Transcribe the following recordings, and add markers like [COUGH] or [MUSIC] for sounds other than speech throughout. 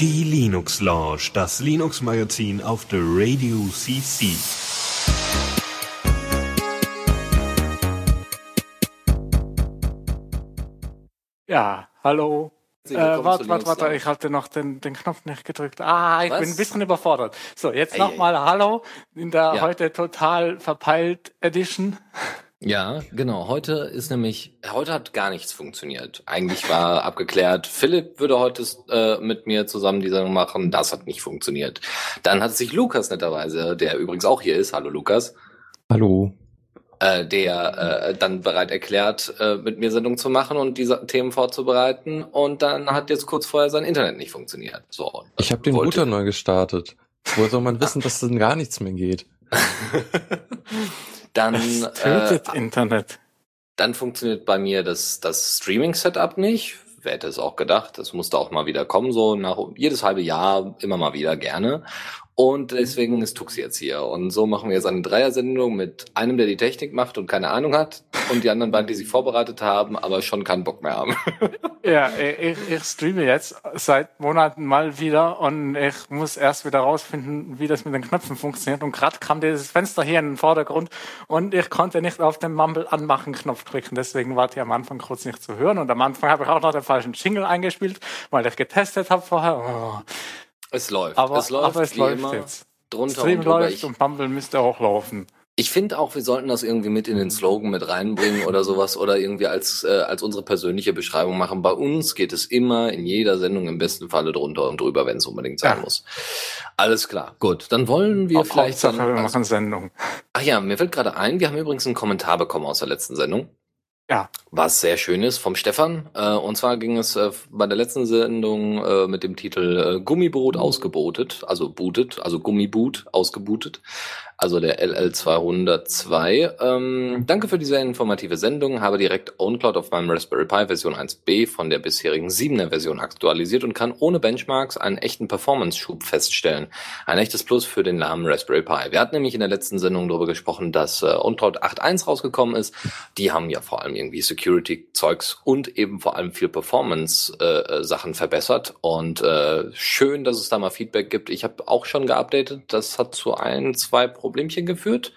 Die Linux Lounge, das Linux Magazin auf der Radio CC. Ja, hallo. Äh, warte, warte, warte, ich hatte noch den, den Knopf nicht gedrückt. Ah, ich Was? bin ein bisschen überfordert. So, jetzt nochmal Hallo in der Ja. heute total verpeilt Edition. Ja, genau. Heute ist nämlich, heute hat gar nichts funktioniert. Eigentlich war abgeklärt, Philipp würde heute äh, mit mir zusammen die Sendung machen. Das hat nicht funktioniert. Dann hat sich Lukas netterweise, der übrigens auch hier ist, hallo Lukas, Hallo. äh, der äh, dann bereit erklärt, äh, mit mir Sendung zu machen und diese Themen vorzubereiten. Und dann hat jetzt kurz vorher sein Internet nicht funktioniert. So. Ich habe den Router neu gestartet. Woher soll man wissen, dass dann gar nichts mehr geht? [LAUGHS] dann äh, tötet Internet. Dann funktioniert bei mir das, das Streaming-Setup nicht. Wer hätte es auch gedacht? Das musste auch mal wieder kommen, so nach jedes halbe Jahr, immer mal wieder gerne. Und deswegen ist Tux jetzt hier. Und so machen wir jetzt eine Dreier-Sendung mit einem, der die Technik macht und keine Ahnung hat. Und die anderen beiden, die sich vorbereitet haben, aber schon keinen Bock mehr haben. [LAUGHS] Ja, ich, ich streame jetzt seit Monaten mal wieder und ich muss erst wieder rausfinden, wie das mit den Knöpfen funktioniert. Und gerade kam dieses Fenster hier in den Vordergrund und ich konnte nicht auf den Mumble anmachen Knopf klicken. Deswegen war die am Anfang kurz nicht zu hören. Und am Anfang habe ich auch noch den falschen Jingle eingespielt, weil ich getestet habe vorher. Oh. Es läuft. Aber es läuft, aber es wie läuft immer, jetzt. drunter Stream und drüber. läuft Ich, und Mumble müsste auch laufen. Ich finde auch, wir sollten das irgendwie mit in den Slogan mit reinbringen oder sowas oder irgendwie als, äh, als unsere persönliche Beschreibung machen. Bei uns geht es immer in jeder Sendung im besten Falle drunter und drüber, wenn es unbedingt sein Ja. muss. Alles klar. Gut, dann wollen wir Auf vielleicht dann, wir machen Sendung. Ach ja, mir fällt gerade ein, wir haben übrigens einen Kommentar bekommen aus der letzten Sendung. Ja. Was sehr schön ist vom Stefan. Äh, und zwar ging es äh, bei der letzten Sendung äh, mit dem Titel äh, Gummiboot ausgebotet, also bootet, also Gummiboot ausgebootet. Also der LL202. Ähm, danke für diese informative Sendung. Habe direkt OwnCloud auf meinem Raspberry Pi Version 1b von der bisherigen 7er Version aktualisiert und kann ohne Benchmarks einen echten Performance-Schub feststellen. Ein echtes Plus für den Namen Raspberry Pi. Wir hatten nämlich in der letzten Sendung darüber gesprochen, dass äh, OwnCloud 8.1 rausgekommen ist. Die haben ja vor allem irgendwie Security-Zeugs und eben vor allem viel Performance-Sachen verbessert. Und äh, schön, dass es da mal Feedback gibt. Ich habe auch schon geupdatet. Das hat zu ein, zwei Problemchen geführt.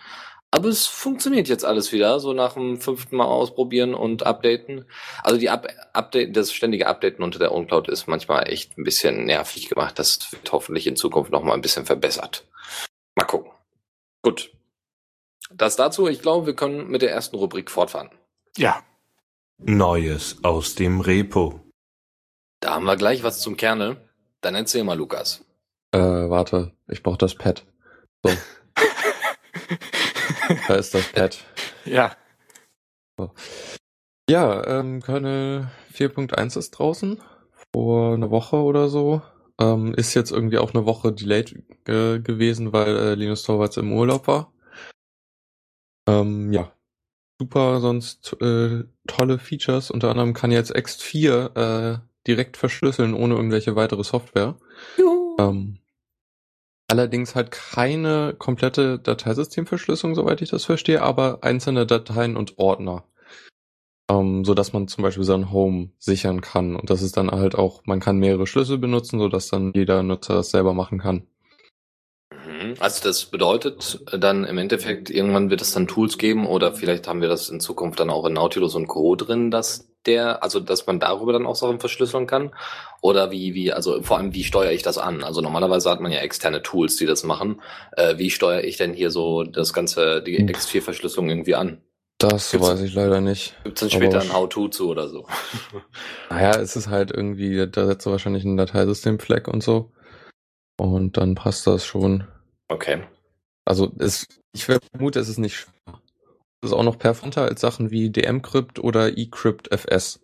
Aber es funktioniert jetzt alles wieder, so nach dem fünften Mal ausprobieren und updaten. Also die Up Update, das ständige Updaten unter der OwnCloud ist manchmal echt ein bisschen nervig gemacht. Das wird hoffentlich in Zukunft noch mal ein bisschen verbessert. Mal gucken. Gut. Das dazu. Ich glaube, wir können mit der ersten Rubrik fortfahren. Ja. Neues aus dem Repo. Da haben wir gleich was zum Kernel. Dann erzähl mal, Lukas. Äh, warte, ich brauche das Pad. So. [LAUGHS] da ist das Pad. Ja. Ja, ähm, Kernel 4.1 ist draußen. Vor einer Woche oder so. Ähm, ist jetzt irgendwie auch eine Woche delayed äh, gewesen, weil äh, Linus Torvalds im Urlaub war. Ähm, ja. Super, sonst äh, tolle Features. Unter anderem kann jetzt X4 äh, direkt verschlüsseln ohne irgendwelche weitere Software. Juhu. Ähm, allerdings halt keine komplette Dateisystemverschlüsselung, soweit ich das verstehe, aber einzelne Dateien und Ordner. Ähm, so dass man zum Beispiel sein Home sichern kann. Und das ist dann halt auch, man kann mehrere Schlüssel benutzen, so dass dann jeder Nutzer das selber machen kann. Mhm. Also das bedeutet dann im Endeffekt, irgendwann wird es dann Tools geben oder vielleicht haben wir das in Zukunft dann auch in Nautilus und Co. drin, dass der, also dass man darüber dann auch Sachen verschlüsseln kann? Oder wie, wie, also vor allem, wie steuere ich das an? Also normalerweise hat man ja externe Tools, die das machen. Äh, wie steuere ich denn hier so das ganze, die Hm. X4-Verschlüsselung irgendwie an? Das Gibt's- weiß ich leider nicht. Gibt es dann später ein How-To zu oder so? [LAUGHS] Naja, es ist halt irgendwie, da setzt du wahrscheinlich einen Dateisystem-Flag und so. Und dann passt das schon. Okay. Also es, ich vermute, es ist nicht schwer. Es ist auch noch performanter als Sachen wie dmcrypt oder eCrypt-FS.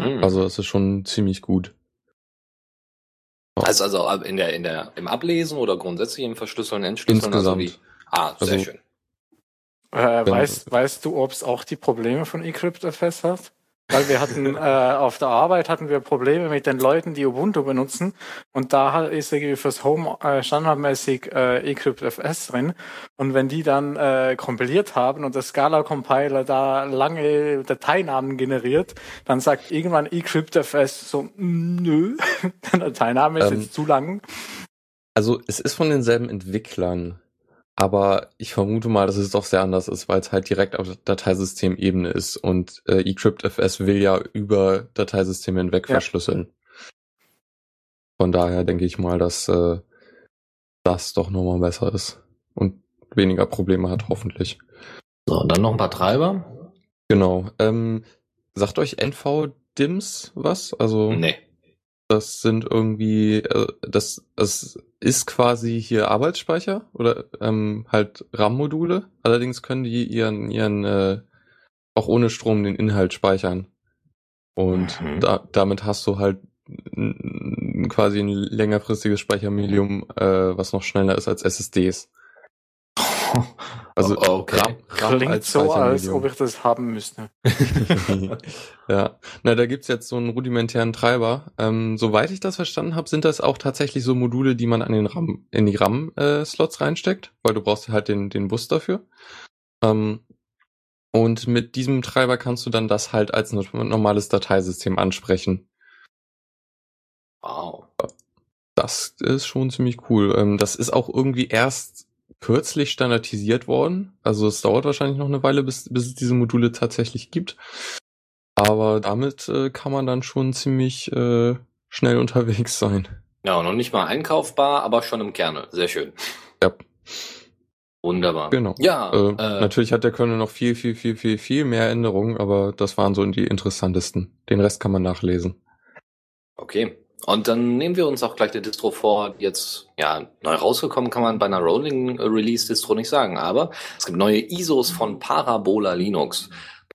Mhm. Also es ist schon ziemlich gut. Also, also in der, in der, im Ablesen oder grundsätzlich im Verschlüsseln, Entschlüsseln? Insgesamt. Also wie, ah, sehr Also- schön. Äh, weißt, weißt du, ob es auch die Probleme von eCryptFS hat? Weil wir hatten äh, auf der Arbeit hatten wir Probleme mit den Leuten, die Ubuntu benutzen und da ist irgendwie fürs Home äh, standardmäßig äh, eCryptFS drin und wenn die dann äh, kompiliert haben und der Scala-Compiler da lange Dateinamen generiert, dann sagt irgendwann eCryptFS so, nö, [LAUGHS] der Dateiname ist Ähm, jetzt zu lang. Also es ist von denselben Entwicklern, aber ich vermute mal, dass es doch sehr anders ist, weil es halt direkt auf Dateisystemebene ist und äh, eCryptFS will ja über Dateisysteme hinweg Ja. verschlüsseln. Von daher denke ich mal, dass äh, das doch nochmal besser ist und weniger Probleme hat, hoffentlich. So, dann noch ein paar Treiber. Genau. Ähm, sagt euch NV-DIMS was? Also Nee. Das sind irgendwie, äh, das, das ist quasi hier Arbeitsspeicher oder ähm, halt RAM-Module. Allerdings können die ihren, ihren äh, auch ohne Strom den Inhalt speichern. Und Mhm. da, damit hast du halt quasi ein längerfristiges Speichermedium, äh, was noch schneller ist als SSDs. [LAUGHS] Also Oh, okay. RAM, RAM Klingt als so, als ob ich das haben müsste. [LAUGHS] ja, na, da gibt's jetzt so einen rudimentären Treiber. Ähm, soweit ich das verstanden habe, sind das auch tatsächlich so Module, die man an den RAM, in die RAM-Slots reinsteckt, weil du brauchst halt den, den Bus dafür. Ähm, und mit diesem Treiber kannst du dann das halt als no- normales Dateisystem ansprechen. Wow. Das ist schon ziemlich cool. Ähm, das ist auch irgendwie erst kürzlich standardisiert worden. Also es dauert wahrscheinlich noch eine Weile, bis, bis es diese Module tatsächlich gibt. Aber damit äh, kann man dann schon ziemlich äh, schnell unterwegs sein. Ja, noch nicht mal einkaufbar, aber schon im Kernel. Sehr schön. Ja. Wunderbar. Genau. Ja, Äh, äh, Natürlich hat der Kernel noch viel, viel, viel, viel, viel mehr Änderungen, aber das waren so die interessantesten. Den Rest kann man nachlesen. okay. Und dann nehmen wir uns auch gleich die Distro vor, jetzt ja neu rausgekommen kann man bei einer Rolling Release Distro nicht sagen, aber es gibt neue ISOs von Parabola Linux.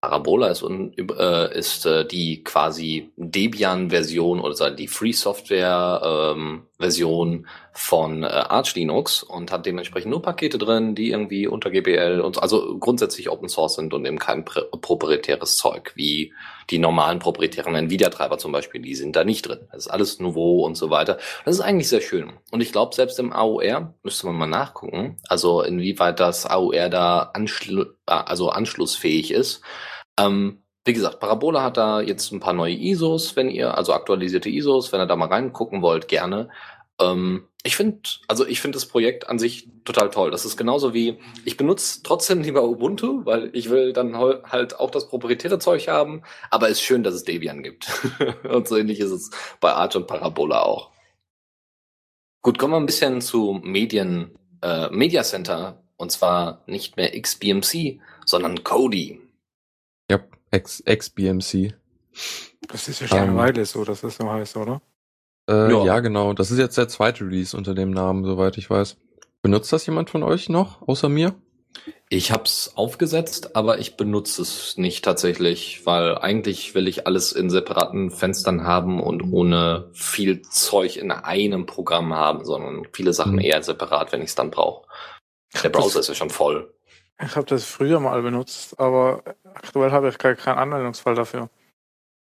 Parabola ist, äh, ist äh, die quasi Debian-Version oder die Free Software-Version von äh, Arch Linux und hat dementsprechend nur Pakete drin, die irgendwie unter GPL und also grundsätzlich Open Source sind und eben kein prä- proprietäres Zeug wie die normalen proprietären Nvidia-Treiber zum Beispiel, die sind da nicht drin. Das ist alles Nouveau und so weiter. Das ist eigentlich sehr schön. Und ich glaube, selbst im AOR müsste man mal nachgucken, also inwieweit das AOR da anschlu äh, also anschlussfähig ist. Ähm, wie gesagt, Parabola hat da jetzt ein paar neue ISOs, wenn ihr, also aktualisierte ISOs, wenn ihr da mal reingucken wollt, gerne. Ähm, ich finde, also ich finde das Projekt an sich total toll. Das ist genauso wie, ich benutze trotzdem lieber Ubuntu, weil ich will dann halt auch das proprietäre Zeug haben, aber es ist schön, dass es Debian gibt. [LAUGHS] und so ähnlich ist es bei Arch und Parabola auch. Gut, kommen wir ein bisschen zu Medien, äh, Media Center, und zwar nicht mehr XBMC, sondern Kodi. Ja, X, XBMC. Das ist ja schon eine Ähm, Weile so, dass das so heißt, oder? Äh, Ja. ja. genau. Das ist jetzt der zweite Release unter dem Namen, soweit ich weiß. Benutzt das jemand von euch noch, außer mir? Ich hab's aufgesetzt, aber ich benutze es nicht tatsächlich, weil eigentlich will ich alles in separaten Fenstern haben und ohne viel Zeug in einem Programm haben, sondern viele Sachen Mhm. eher separat, wenn ich es dann brauche. Der Browser ist ja schon voll. Ich habe das früher mal benutzt, aber aktuell habe ich gar keinen Anwendungsfall dafür.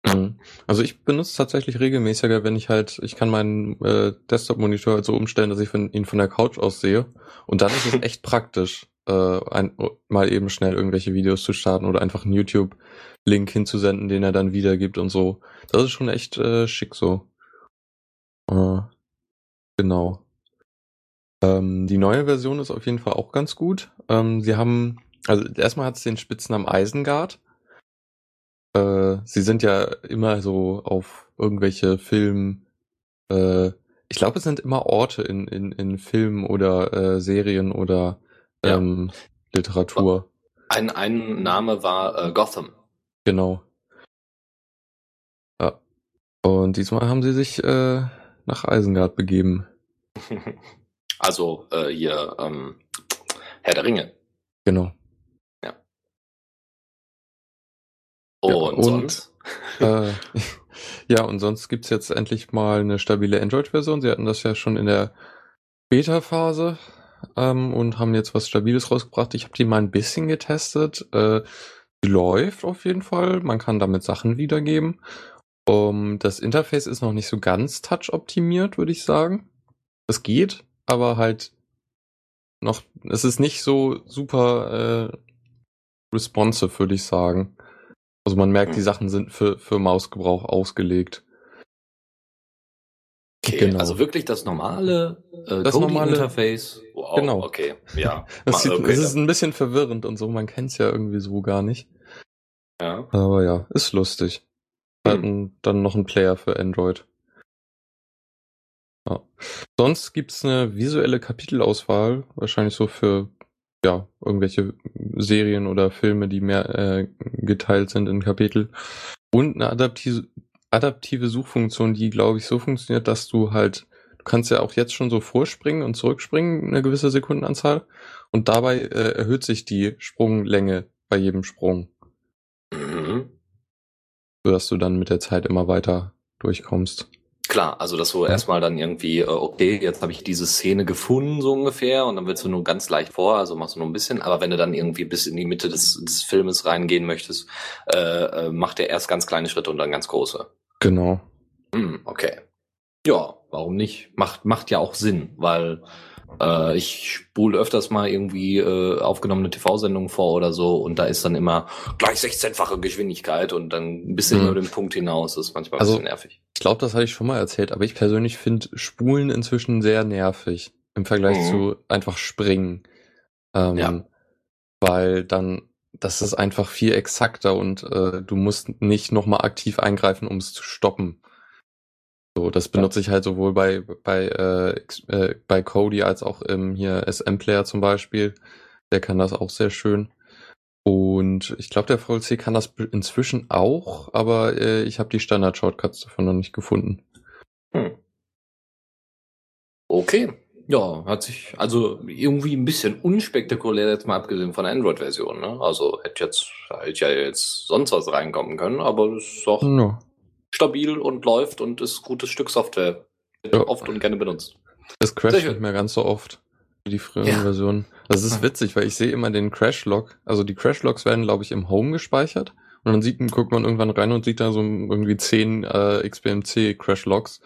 Mhm. Also ich benutze tatsächlich regelmäßiger, wenn ich halt, ich kann meinen äh, Desktop-Monitor halt so umstellen, dass ich von, ihn von der Couch aus sehe. Und dann ist es [LAUGHS] echt praktisch, äh, ein, mal eben schnell irgendwelche Videos zu starten oder einfach einen YouTube-Link hinzusenden, den er dann wiedergibt und so. Das ist schon echt äh, schick so. Äh, genau. Ähm, die neue Version ist auf jeden Fall auch ganz gut. Ähm, sie haben, also erstmal hat es den Spitznamen Eisengard. Äh, sie sind ja immer so auf irgendwelche Film, äh, ich glaube, es sind immer Orte in, in, in Filmen oder äh, Serien oder Ja. ähm, Literatur. Ein, ein Name war äh, Gotham. Genau. Ja. Und diesmal haben sie sich äh, nach Eisengard begeben. [LAUGHS] also äh, hier ähm, Herr der Ringe. Genau. Und, Ja, und- sonst? äh, [LAUGHS] ja, und sonst gibt's jetzt endlich mal eine stabile Android-Version. Sie hatten das ja schon in der Beta-Phase ähm, und haben jetzt was Stabiles rausgebracht. Ich habe die mal ein bisschen getestet. Äh, Die läuft auf jeden Fall. Man kann damit Sachen wiedergeben. Um, das Interface ist noch nicht so ganz touch-optimiert, würde ich sagen. Es geht, aber halt noch, es ist nicht so super äh, responsive, würde ich sagen. Also man merkt, die Hm. Sachen sind für, für Mausgebrauch ausgelegt. Okay, Genau. also wirklich das normale äh, Das normale- Interface. Wow, Genau. okay, ja. [LAUGHS] Es, sieht, okay, es ist ein bisschen verwirrend und so, man kennt es ja irgendwie so gar nicht. ja. Aber ja, ist lustig. Hm. dann noch einen Player für Android. Ja. Sonst gibt's eine visuelle Kapitelauswahl, wahrscheinlich so für ja, irgendwelche Serien oder Filme, die mehr äh, geteilt sind in Kapitel. Und eine adaptive, adaptive Suchfunktion, die, glaube ich, so funktioniert, dass du halt, du kannst ja auch jetzt schon so vorspringen und zurückspringen, eine gewisse Sekundenanzahl. Und dabei äh, erhöht sich die Sprunglänge bei jedem Sprung Mhm. sodass du dann mit der Zeit immer weiter durchkommst. Klar, also dass du erstmal dann irgendwie, äh, okay, jetzt habe ich diese Szene gefunden, so ungefähr, und dann willst du nur ganz leicht vor, also machst du nur ein bisschen, aber wenn du dann irgendwie bis in die Mitte des, des Filmes reingehen möchtest, äh, äh, macht er erst ganz kleine Schritte und dann ganz große. Genau. Hm, okay. Ja, warum nicht? Macht, macht ja auch Sinn, weil äh, ich spule öfters mal irgendwie äh, aufgenommene TV-Sendungen vor oder so und da ist dann immer gleich 16-fache Geschwindigkeit und dann ein bisschen Mhm. über den Punkt hinaus. Das ist manchmal ein Also- bisschen nervig. Ich glaube, das hatte ich schon mal erzählt, aber ich persönlich finde Spulen inzwischen sehr nervig im Vergleich Mhm. zu einfach springen. Ähm, Ja. Weil dann, das ist einfach viel exakter und äh, du musst nicht nochmal aktiv eingreifen, um es zu stoppen. So, das benutze ich halt sowohl bei, bei, äh, äh, bei Cody als auch im hier SM-Player zum Beispiel. Der kann das auch sehr schön. Und ich glaube, der VLC kann das inzwischen auch, aber äh, ich habe die Standard-Shortcuts davon noch nicht gefunden. Hm. Okay. Ja, hat sich also irgendwie ein bisschen unspektakulär jetzt mal abgesehen von der Android-Version. Ne? Also hätte jetzt hätte ja jetzt sonst was reinkommen können, aber es ist auch Ja. Stabil und läuft und ist gutes Stück Software. Wird Ja. oft und gerne benutzt. Es crasht nicht mehr ganz so oft wie die früheren Ja. Versionen. Das ist witzig, weil ich sehe immer den Crash-Log. Also die Crash-Logs werden, glaube ich, im Home gespeichert. Und dann sieht, guckt man irgendwann rein und sieht da so irgendwie 10 äh, XBMC-Crash-Logs.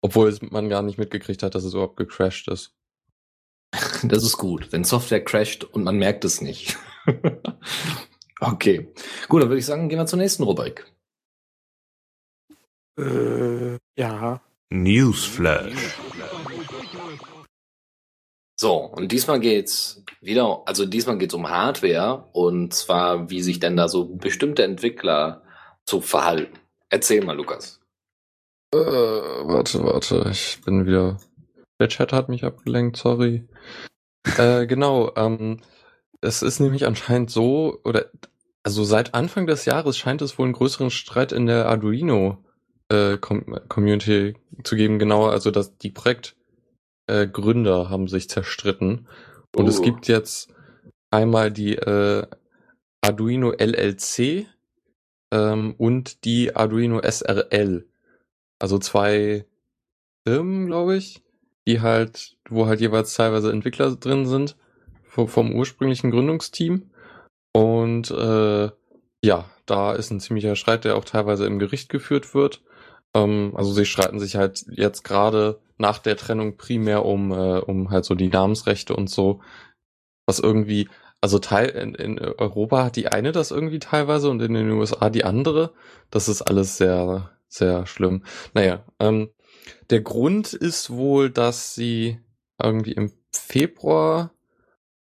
Obwohl es man gar nicht mitgekriegt hat, dass es überhaupt gecrashed ist. [LAUGHS] Das ist gut, wenn Software crasht und man merkt es nicht. [LAUGHS] okay. Gut, dann würde ich sagen, gehen wir zur nächsten Rubrik. Äh, ja. Newsflash. So, und diesmal geht's wieder, also diesmal geht's um Hardware und zwar, wie sich denn da so bestimmte Entwickler zu verhalten. Erzähl mal, Lukas. Äh, warte, warte, ich bin wieder. Der Chat hat mich abgelenkt, sorry. äh, genau, ähm, es ist nämlich anscheinend so, oder also seit Anfang des Jahres scheint es wohl einen größeren Streit in der Arduino äh, Com Community zu geben, genauer, also dass die Projektgründer äh, haben sich zerstritten. Und es Uh. gibt jetzt einmal die äh, Arduino LLC ähm, und die Arduino SRL. Also zwei Firmen, glaube ich, die halt, wo halt jeweils teilweise Entwickler drin sind vom, vom ursprünglichen Gründungsteam. Und äh, ja, da ist ein ziemlicher Streit, der auch teilweise im Gericht geführt wird. Ähm, also sie streiten sich halt jetzt gerade nach der Trennung primär um, äh, um halt so die Namensrechte und so. Was irgendwie, also Teil in, in Europa hat die eine das irgendwie teilweise und in den USA die andere. Das ist alles sehr, sehr schlimm. Naja, ähm, der Grund ist wohl, dass sie irgendwie im Februar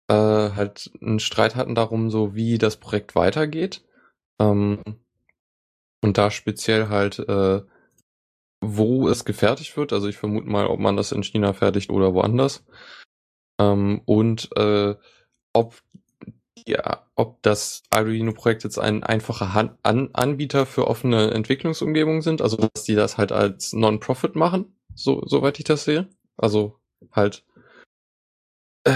äh, halt einen Streit hatten darum, so wie das Projekt weitergeht. Ähm, und da speziell halt, äh, wo es gefertigt wird. Also ich vermute mal, ob man das in China fertigt oder woanders. Ähm, und äh, ob ja, ob das Arduino-Projekt jetzt ein einfacher Han An Anbieter für offene Entwicklungsumgebungen sind, also dass die das halt als Non-Profit machen, so soweit ich das sehe. Also halt, äh,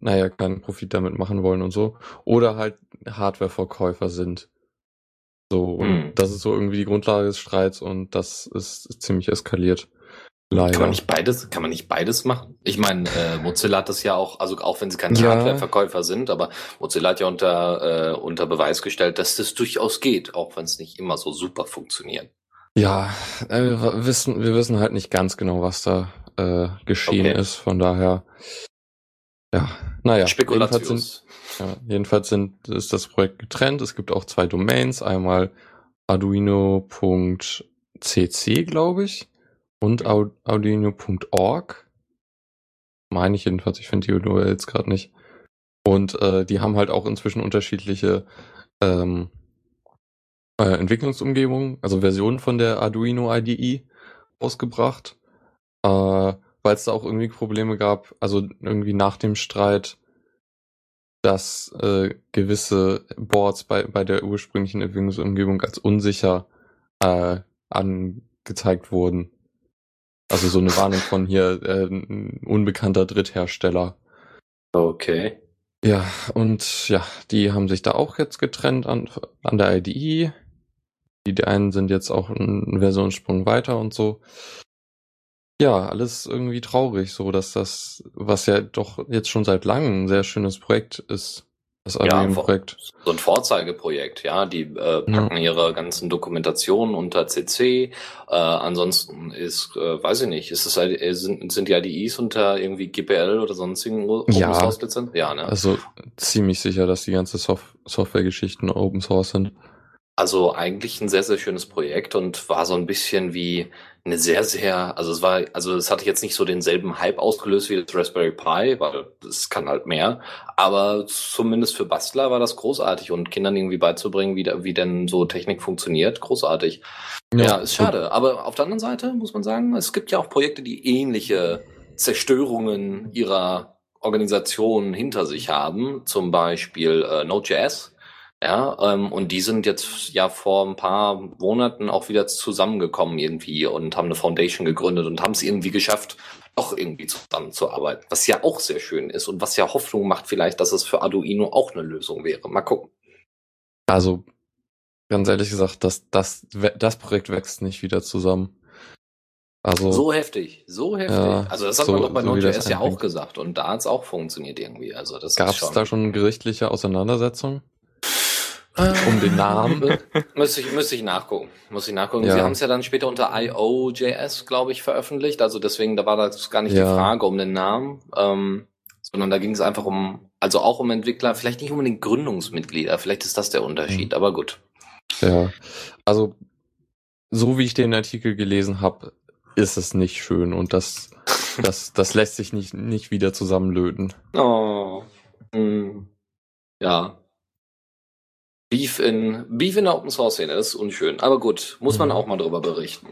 naja, keinen Profit damit machen wollen und so. Oder halt Hardware-Verkäufer sind. So, und Hm. das ist so irgendwie die Grundlage des Streits und das ist ziemlich eskaliert. Leider. Kann man nicht beides, kann man nicht beides machen? Ich meine, äh, Mozilla hat das ja auch, also auch wenn sie kein Ja. Hardware-Verkäufer sind, aber Mozilla hat ja unter, äh, unter Beweis gestellt, dass das durchaus geht, auch wenn es nicht immer so super funktioniert. Ja, äh, wir wissen, wir wissen halt nicht ganz genau, was da äh, geschehen Okay. ist. Von daher, ja, naja. Jedenfalls sind, ja, jedenfalls sind, ist das Projekt getrennt. Es gibt auch zwei Domains. Einmal arduino.cc, glaube ich, und arduino.org. Meine ich jedenfalls. Ich finde die URLs gerade nicht. Und äh, die haben halt auch inzwischen unterschiedliche ähm, äh, Entwicklungsumgebungen, also Versionen von der Arduino IDE ausgebracht, äh, weil es da auch irgendwie Probleme gab, also irgendwie nach dem Streit, dass äh, gewisse Boards bei, bei der ursprünglichen Entwicklungsumgebung als unsicher äh, angezeigt wurden. Also so eine Warnung von hier äh, ein unbekannter Dritthersteller. Okay. Ja, und ja, die haben sich da auch jetzt getrennt an, an der IDE. Die, die einen sind jetzt auch einen Versionssprung weiter und so. Ja, alles irgendwie traurig, so dass das, was ja doch jetzt schon seit langem ein sehr schönes Projekt ist, das Ja, Arduino-Projekt. So ein Vorzeigeprojekt, ja. Die äh, packen ihre ganzen Dokumentationen unter CC. Äh, ansonsten ist, äh, weiß ich nicht, ist es halt, äh, sind, sind die IDEs unter irgendwie GPL oder sonstigen Open Ja. Source Lizenz? Ja, ne? Also ziemlich sicher, dass die ganze Sof Software-Geschichten Open Source sind. Also eigentlich ein sehr, sehr schönes Projekt und war so ein bisschen wie eine sehr, sehr, also es war, also es hatte jetzt nicht so denselben Hype ausgelöst wie das Raspberry Pi, weil es kann halt mehr. Aber zumindest für Bastler war das großartig und Kindern irgendwie beizubringen, wie, da, wie denn so Technik funktioniert, großartig. Ja, ist schade. Aber auf der anderen Seite muss man sagen, es gibt ja auch Projekte, die ähnliche Zerstörungen ihrer Organisation hinter sich haben. Zum Beispiel äh, Node.js. Ja, ähm, und die sind jetzt ja vor ein paar Monaten auch wieder zusammengekommen irgendwie und haben eine Foundation gegründet und haben es irgendwie geschafft, doch irgendwie zusammenzuarbeiten. Was ja auch sehr schön ist und was ja Hoffnung macht vielleicht, dass es für Arduino auch eine Lösung wäre. Mal gucken. Also, ganz ehrlich gesagt, das, das, das Projekt wächst nicht wieder zusammen. Also, So heftig, so heftig. Ja, also das hat so- man doch bei so Node.js ja auch gesagt und da hat es auch funktioniert irgendwie. Also das gab es da schon gerichtliche Auseinandersetzungen um den Namen? [LAUGHS] Müsste ich, müsste ich nachgucken. Muss ich nachgucken. Ja. Sie haben es ja dann später unter IO.js, glaube ich, veröffentlicht. Also deswegen, da war das gar nicht Ja. die Frage um den Namen, ähm, sondern da ging es einfach um, also auch um Entwickler, vielleicht nicht unbedingt Gründungsmitglieder. Vielleicht ist das der Unterschied, Mhm. aber gut. Ja, also so wie ich den Artikel gelesen habe, ist es nicht schön und das, [LAUGHS] das, das lässt sich nicht, nicht wieder zusammenlöten. Oh. Hm. Ja. Beef in, Beef in der Open Source Szene ist unschön. Aber gut, muss man Mhm. auch mal drüber berichten.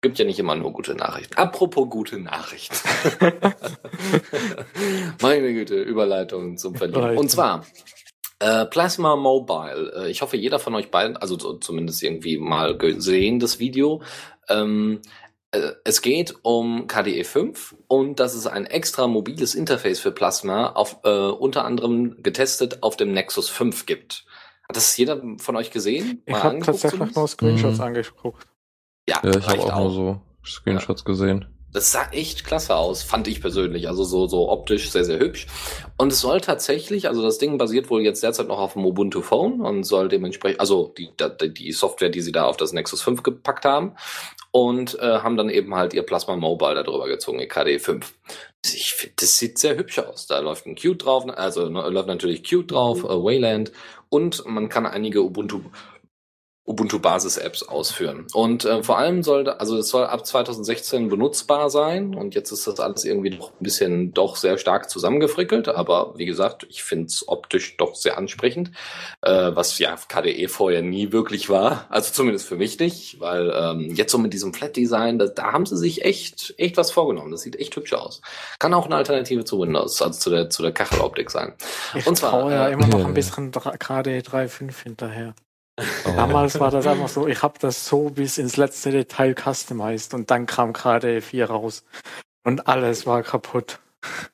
Gibt ja nicht immer nur gute Nachrichten. Apropos gute Nachrichten. [LAUGHS] Meine Güte, Überleitung zum. Überleitung. Und zwar, äh, Plasma Mobile. Äh, ich hoffe, jeder von euch beiden, also so, zumindest irgendwie mal gesehen, das Video. Ähm, äh, es geht um KDE 5 und das ist ein extra mobiles Interface für Plasma, auf, äh, unter anderem getestet auf dem Nexus 5 gibt. Hat das jeder von euch gesehen? Ich Mal habe angeguckt tatsächlich nur Screenshots Mhm. angeguckt. Ja, Ja, ich habe reicht auch nur so Screenshots gesehen. Das sah echt klasse aus, fand ich persönlich. Also so, so optisch sehr, sehr hübsch. Und es soll tatsächlich, also das Ding basiert wohl jetzt derzeit noch auf dem Ubuntu Phone und soll dementsprechend, also die, die, die Software, die sie da auf das Nexus 5 gepackt haben und äh, haben dann eben halt ihr Plasma Mobile darüber gezogen, ihr KDE 5. Ich finde, das sieht sehr hübsch aus. Da läuft ein Qt drauf, also ne, läuft natürlich Qt drauf, äh, Wayland und man kann einige Ubuntu Ubuntu Basis Apps ausführen. Und äh, vor allem soll, also es soll ab 2016 benutzbar sein und jetzt ist das alles irgendwie noch ein bisschen doch sehr stark zusammengefrickelt, aber wie gesagt, ich finde es optisch doch sehr ansprechend, äh, was ja KDE vorher nie wirklich war, also zumindest für mich nicht, weil ähm, jetzt so mit diesem Flat Design, da, da haben sie sich echt echt was vorgenommen. Das sieht echt hübsch aus. Kann auch eine Alternative zu Windows, also zu der zu der Kacheloptik sein. Ich Und zwar, traue ja äh, immer noch ein bisschen gerade 3.5 hinterher. Oh. Damals war das einfach so, ich habe das so bis ins letzte Detail customized und dann kam gerade 4 raus und alles war kaputt.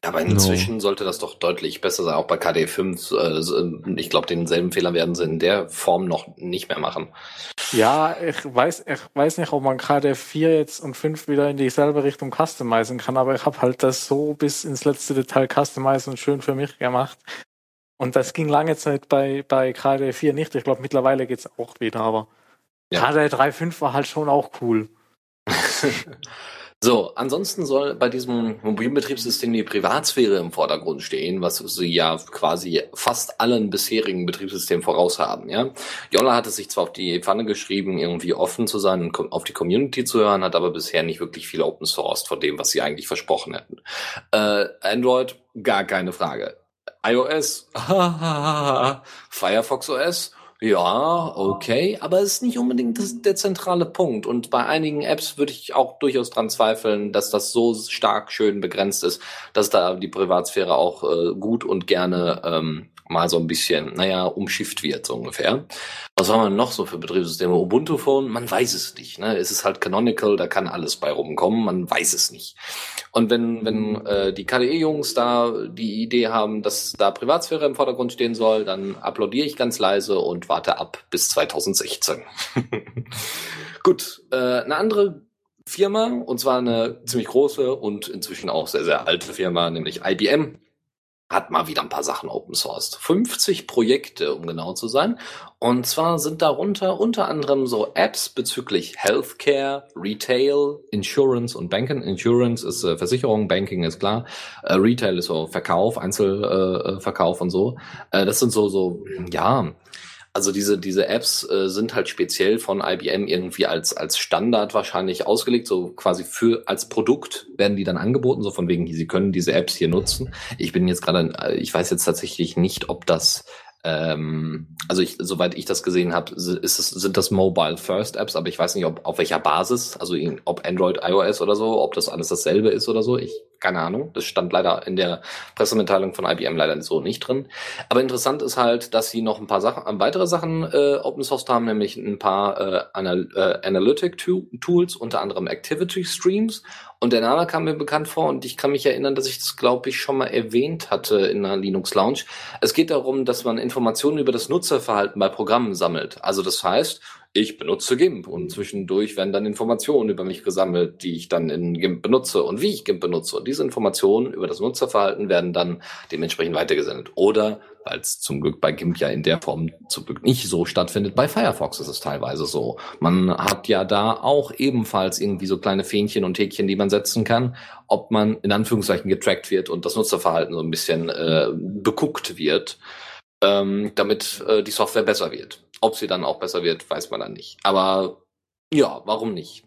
Aber inzwischen no. sollte das doch deutlich besser sein. Auch bei KD5. Äh, ich glaube, denselben Fehler werden sie in der Form noch nicht mehr machen. Ja, ich weiß, ich weiß nicht, ob man KD4 jetzt und 5 wieder in dieselbe Richtung customizen kann, aber ich habe halt das so bis ins letzte Detail customizen und schön für mich gemacht. Und das ging lange Zeit bei, bei KD4 nicht. Ich glaube, mittlerweile geht's auch wieder, aber ja. KD 3.5 war halt schon auch cool. [LAUGHS] So, ansonsten soll bei diesem mobilen Betriebssystem die Privatsphäre im Vordergrund stehen, was sie ja quasi fast allen bisherigen Betriebssystemen voraus haben, ja. Jolla hat es sich zwar auf die Pfanne geschrieben, irgendwie offen zu sein und auf die Community zu hören, hat aber bisher nicht wirklich viel Open Sourced von dem, was sie eigentlich versprochen hätten. Äh, Android, gar keine Frage. iOS, [LAUGHS] Firefox OS, ja, okay, aber es ist nicht unbedingt das, der zentrale Punkt. Und bei einigen Apps würde ich auch durchaus dran zweifeln, dass das so stark schön begrenzt ist, dass da die Privatsphäre auch äh, gut und gerne ähm, mal so ein bisschen, naja, umschifft wird, so ungefähr. Was haben wir noch so für Betriebssysteme? Ubuntu Phone, man weiß es nicht. Ne? Es ist halt Canonical, da kann alles bei rumkommen, man weiß es nicht. Und wenn, wenn äh, die KDE-Jungs da die Idee haben, dass da Privatsphäre im Vordergrund stehen soll, dann applaudiere ich ganz leise und warte ab bis 2016. [LAUGHS] Gut, äh, eine andere Firma, und zwar eine ziemlich große und inzwischen auch sehr, sehr alte Firma, nämlich IBM, hat mal wieder ein paar Sachen open sourced. 50 Projekte, um genau zu sein. Und zwar sind darunter unter anderem so Apps bezüglich Healthcare, Retail, Insurance und Banking. Insurance ist äh, Versicherung, Banking ist klar. Äh, Retail ist so Verkauf, Einzelverkauf äh, und so. Äh, das sind so, so, ja, also diese, diese Apps äh, sind halt speziell von IBM irgendwie als, als Standard wahrscheinlich ausgelegt, so quasi für, als Produkt werden die dann angeboten, so von wegen, sie können diese Apps hier nutzen. Ich bin jetzt gerade, äh, ich weiß jetzt tatsächlich nicht, ob das ähm, also ich, soweit ich das gesehen habe, ist es, sind das Mobile First Apps, aber ich weiß nicht, ob auf welcher Basis, also ob Android, iOS oder so, ob das alles dasselbe ist oder so. Ich keine Ahnung. Das stand leider in der Pressemitteilung von IBM leider so nicht drin. Aber interessant ist halt, dass sie noch ein paar Sachen, äh, weitere Sachen äh, Open Source haben, nämlich ein paar äh, Anal äh, Analytic Tools, unter anderem Activity Streams. Und der Name kam mir bekannt vor und ich kann mich erinnern, dass ich das, glaube ich, schon mal erwähnt hatte in einer Linux Lounge. Es geht darum, dass man Informationen über das Nutzerverhalten bei Programmen sammelt. Also das heißt, ich benutze GIMP und zwischendurch werden dann Informationen über mich gesammelt, die ich dann in GIMP benutze und wie ich GIMP benutze. Und diese Informationen über das Nutzerverhalten werden dann dementsprechend weitergesendet. Oder, weil es zum Glück bei GIMP ja in der Form zum Glück nicht so stattfindet, bei Firefox ist es teilweise so. Man hat ja da auch ebenfalls irgendwie so kleine Fähnchen und Häkchen, die man setzen kann, ob man in Anführungszeichen getrackt wird und das Nutzerverhalten so ein bisschen äh, beguckt wird ähm, damit äh, die Software besser wird. Ob sie dann auch besser wird, weiß man dann nicht. Aber ja, warum nicht?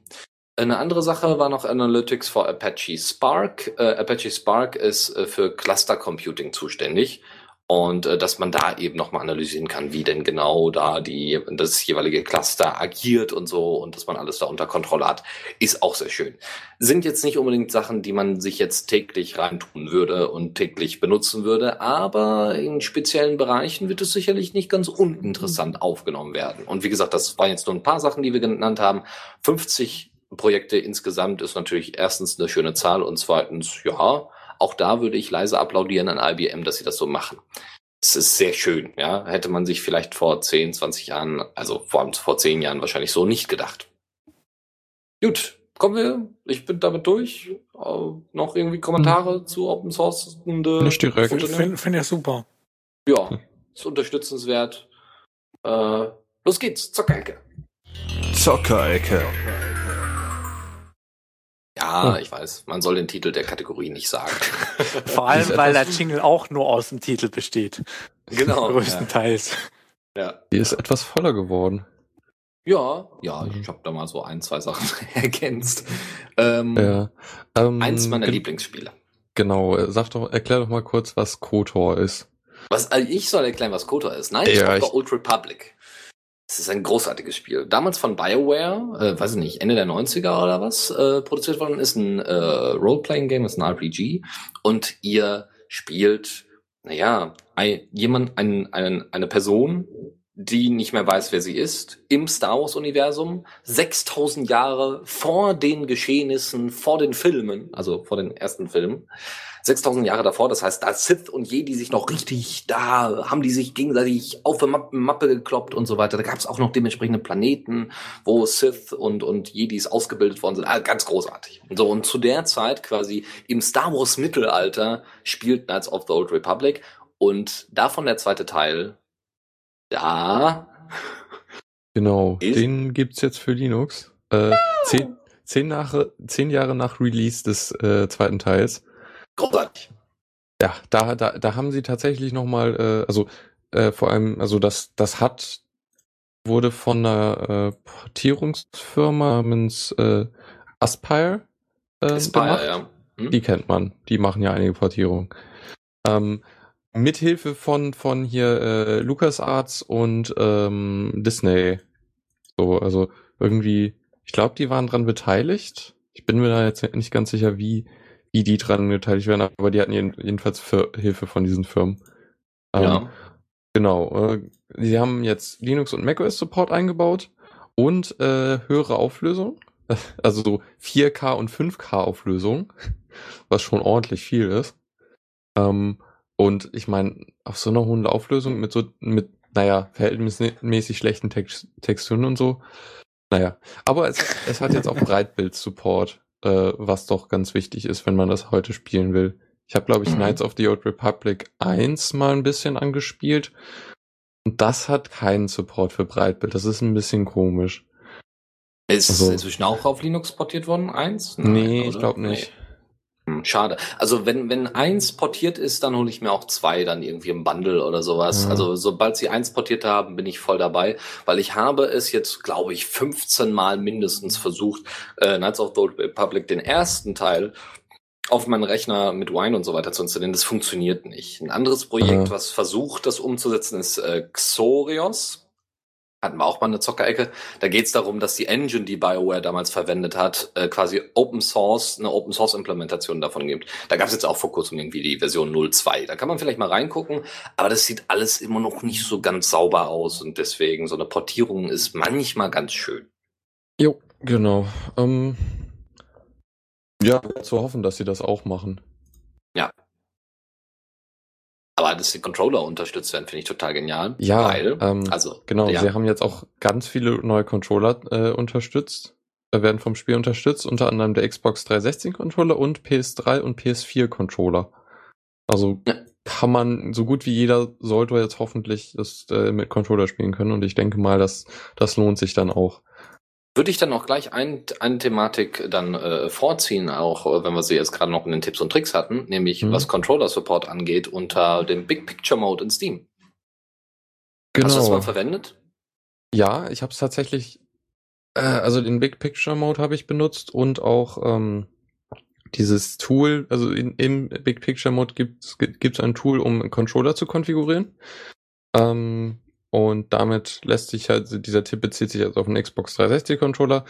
Eine andere Sache war noch Analytics for Apache Spark. Äh, Apache Spark ist äh, für Cluster Computing zuständig und äh, dass man da eben nochmal analysieren kann, wie denn genau da die das jeweilige Cluster agiert und so und dass man alles da unter Kontrolle hat, ist auch sehr schön. Sind jetzt nicht unbedingt Sachen, die man sich jetzt täglich reintun würde und täglich benutzen würde, aber in speziellen Bereichen wird es sicherlich nicht ganz uninteressant aufgenommen werden. Und wie gesagt, das waren jetzt nur ein paar Sachen, die wir genannt haben. 50 Projekte insgesamt ist natürlich erstens eine schöne Zahl und zweitens, ja, auch da würde ich leise applaudieren an IBM, dass sie das so machen. Es ist sehr schön, ja. Hätte man sich vielleicht vor 10, 20 Jahren, also vor, vor 10 Jahren wahrscheinlich so nicht gedacht. Gut, kommen wir. Ich bin damit durch. Uh, noch irgendwie Kommentare hm. zu Open Source? Nicht direkt. Finde find ich super. Ja, hm. ist unterstützenswert. Uh, los geht's, Zockerecke. Zockerecke. Ja, ich weiß, man soll den Titel der Kategorie nicht sagen. [LAUGHS] Vor allem, [LAUGHS] weil der Jingle auch nur aus dem Titel besteht. Genau. [LAUGHS] Größtenteils. Ja. Die ist etwas voller geworden. Ja, ja, ich habe da mal so ein, zwei Sachen ergänzt. Ähm, ja. Ähm, eins meiner Lieblingsspiele. Genau, sag doch, erklär doch mal kurz, was KOTOR ist. Was, also ich soll erklären, was KOTOR ist. Nein, ja, ich, ich Old Republic. Es ist ein großartiges Spiel. Damals von BioWare, äh, weiß ich nicht, Ende der 90er oder was, äh, produziert worden ist ein äh, Role-Playing-Game, ist ein RPG. Und ihr spielt, naja, ein, jemand, ein, ein, eine Person, die nicht mehr weiß, wer sie ist, im Star Wars-Universum, 6000 Jahre vor den Geschehnissen, vor den Filmen, also vor den ersten Filmen, 6000 Jahre davor, das heißt, da Sith und Jedi sich noch richtig, da haben die sich gegenseitig auf der Mappe, Mappe gekloppt und so weiter. Da gab es auch noch dementsprechende Planeten, wo Sith und, und Jedis ausgebildet worden sind. Ah, ganz großartig. Und so, und zu der Zeit quasi im Star Wars Mittelalter spielt Knights of the Old Republic und davon der zweite Teil ja. Genau, ist? den gibt's jetzt für Linux. Äh, zehn, zehn, nach, zehn Jahre nach Release des äh, zweiten Teils. Großartig. Ja, da, da, da haben sie tatsächlich nochmal, äh, also äh, vor allem, also das, das hat wurde von einer äh, Portierungsfirma namens äh, Aspire, äh, Aspire gemacht. Ja. Hm? Die kennt man, die machen ja einige Portierungen. Ähm, Mithilfe von von hier äh, LucasArts und ähm, Disney. So, also irgendwie, ich glaube, die waren dran beteiligt. Ich bin mir da jetzt nicht ganz sicher, wie wie die dran beteiligt werden, aber die hatten jeden, jedenfalls für Hilfe von diesen Firmen. Ähm, ja. Genau. Äh, sie haben jetzt Linux und macOS Support eingebaut und äh, höhere Auflösung. [LAUGHS] Also so 4K und 5K Auflösung, was schon ordentlich viel ist. Ähm, und ich meine, auf so einer hohen Auflösung mit so, mit, naja, verhältnismäßig schlechten Text Texturen und so. Naja, aber es, es hat jetzt auch [LAUGHS] Breitbild-Support, äh, was doch ganz wichtig ist, wenn man das heute spielen will. Ich habe, glaube ich, mhm. Knights of the Old Republic 1 mal ein bisschen angespielt. Und das hat keinen Support für Breitbild. Das ist ein bisschen komisch. Ist also, inzwischen auch auf Linux portiert worden, eins? Nein, nee, ich glaube nicht. Nee. Hm, schade. Also wenn, wenn eins portiert ist, dann hole ich mir auch zwei dann irgendwie im Bundle oder sowas. Mhm. Also sobald sie eins portiert haben, bin ich voll dabei, weil ich habe es jetzt, glaube ich, 15 Mal mindestens versucht, äh, Knights of the Old Republic, den ersten Teil, auf meinen Rechner mit Wine und so weiter zu installieren. Das funktioniert nicht. Ein anderes Projekt, mhm. was versucht, das umzusetzen, ist äh, Xorios hatten wir auch mal eine Zockerecke. Da geht es darum, dass die Engine, die BioWare damals verwendet hat, äh, quasi Open Source, eine Open Source Implementation davon gibt. Da gab es jetzt auch vor kurzem irgendwie die Version 0.2. Da kann man vielleicht mal reingucken, aber das sieht alles immer noch nicht so ganz sauber aus und deswegen so eine Portierung ist manchmal ganz schön. Jo, genau. Ähm, ja, zu hoffen, dass sie das auch machen. Aber dass die Controller unterstützt werden, finde ich total genial. Ja, weil, ähm, also genau. Ja. Sie haben jetzt auch ganz viele neue Controller äh, unterstützt, äh, werden vom Spiel unterstützt, unter anderem der Xbox 360 Controller und PS3 und PS4 Controller. Also ja. kann man so gut wie jeder sollte jetzt hoffentlich das äh, mit Controller spielen können und ich denke mal, dass das lohnt sich dann auch würde ich dann auch gleich ein, eine Thematik dann äh, vorziehen, auch äh, wenn wir sie jetzt gerade noch in den Tipps und Tricks hatten, nämlich mhm. was Controller Support angeht unter dem Big Picture Mode in Steam. Genau. Hast du das mal verwendet? Ja, ich habe es tatsächlich, äh, also den Big Picture Mode habe ich benutzt und auch ähm, dieses Tool, also in, im Big Picture Mode gibt es ein Tool, um Controller zu konfigurieren. Ähm, und damit lässt sich halt, dieser Tipp bezieht sich also auf einen Xbox 360 Controller.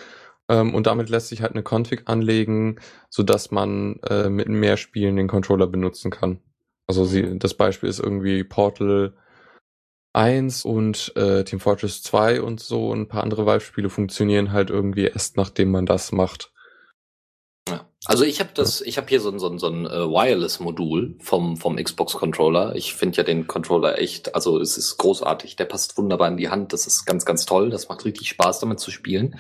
Ähm, und damit lässt sich halt eine Config anlegen, so dass man äh, mit mehr Spielen den Controller benutzen kann. Also sie, das Beispiel ist irgendwie Portal 1 und äh, Team Fortress 2 und so und ein paar andere Valve-Spiele funktionieren halt irgendwie erst nachdem man das macht. Also ich habe das, ich habe hier so ein, so ein, so ein uh, Wireless-Modul vom, vom Xbox-Controller. Ich finde ja den Controller echt, also es ist großartig, der passt wunderbar in die Hand, das ist ganz, ganz toll, das macht richtig Spaß damit zu spielen.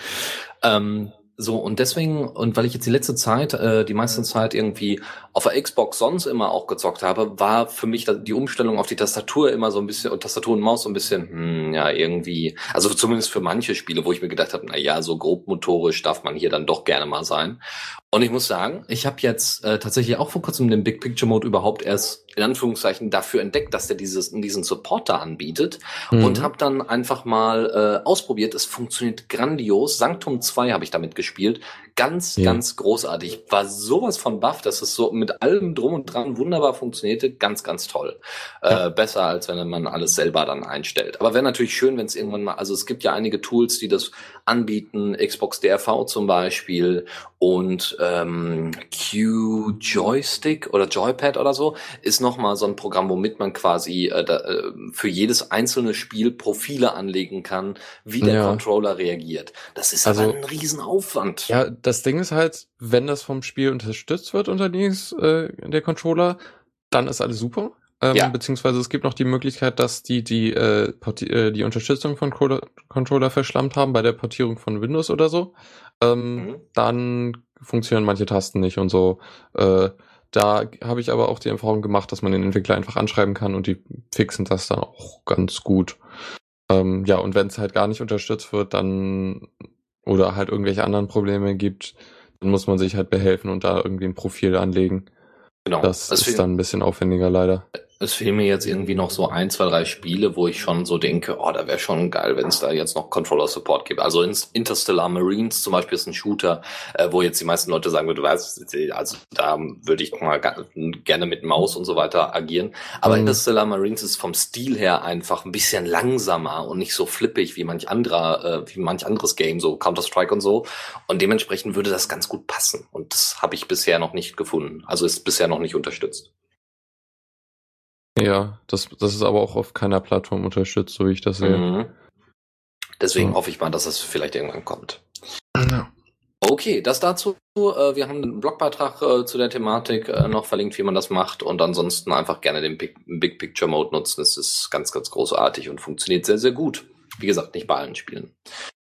Ähm, so, und deswegen, und weil ich jetzt die letzte Zeit, äh, die meiste Zeit irgendwie auf der Xbox sonst immer auch gezockt habe, war für mich die Umstellung auf die Tastatur immer so ein bisschen, und Tastatur und Maus so ein bisschen, hm, ja, irgendwie, also zumindest für manche Spiele, wo ich mir gedacht habe, na ja, so grob motorisch darf man hier dann doch gerne mal sein. Und ich muss sagen, ich habe jetzt äh, tatsächlich auch vor kurzem den Big Picture Mode überhaupt erst in Anführungszeichen dafür entdeckt, dass der dieses diesen Supporter anbietet mhm. und habe dann einfach mal äh, ausprobiert. Es funktioniert grandios. Sanctum 2 habe ich damit gespielt. Ganz, Ja. ganz großartig. War sowas von buff, dass es so mit allem drum und dran wunderbar funktionierte. Ganz, ganz toll. Ja. Äh, besser, als wenn man alles selber dann einstellt. Aber wäre natürlich schön, wenn es irgendwann mal, also es gibt ja einige Tools, die das anbieten, Xbox DRV zum Beispiel und ähm, Q Joystick oder Joypad oder so ist nochmal so ein Programm, womit man quasi äh, da, äh, für jedes einzelne Spiel Profile anlegen kann, wie der Ja. Controller reagiert. Das ist Also- aber ein Riesenaufwand. Ja, das Ding ist halt, wenn das vom Spiel unterstützt wird unterwegs, äh, der Controller, dann ist alles super. Ähm, Ja. Beziehungsweise es gibt noch die Möglichkeit, dass die die, äh, äh, die Unterstützung von Controller, Controller verschlammt haben bei der Portierung von Windows oder so. Ähm, Mhm. Dann funktionieren manche Tasten nicht und so. Äh, da habe ich aber auch die Erfahrung gemacht, dass man den Entwickler einfach anschreiben kann und die fixen das dann auch ganz gut. Ähm, ja, und wenn es halt gar nicht unterstützt wird, dann oder halt irgendwelche anderen Probleme gibt, dann muss man sich halt behelfen und da irgendwie ein Profil anlegen. Genau. Das Es ist dann ein bisschen aufwendiger leider. Es fehlen mir jetzt irgendwie noch so ein, zwei, drei Spiele, wo ich schon so denke, oh, da wäre schon geil, wenn es da jetzt noch Controller-Support gibt. Also in Interstellar Marines zum Beispiel ist ein Shooter, äh, wo jetzt die meisten Leute sagen würden, du weißt, also da würde ich noch mal gerne mit Maus und so weiter agieren. Aber Mhm. Interstellar Marines ist vom Stil her einfach ein bisschen langsamer und nicht so flippig wie manch anderer, äh, wie manch anderes Game, so Counter-Strike und so. Und dementsprechend würde das ganz gut passen. Und das habe ich bisher noch nicht gefunden. Also ist bisher noch nicht unterstützt. Ja, das, das ist aber auch auf keiner Plattform unterstützt, so wie ich das sehe. Mhm. Deswegen Ja. hoffe ich mal, dass es vielleicht irgendwann kommt. Ja. Okay, das dazu. Äh, wir haben einen Blogbeitrag äh, zu der Thematik äh, noch verlinkt, wie man das macht. Und ansonsten einfach gerne den Big, Big Picture Mode nutzen. Es ist ganz, ganz großartig und funktioniert sehr, sehr gut. Wie gesagt, nicht bei allen Spielen.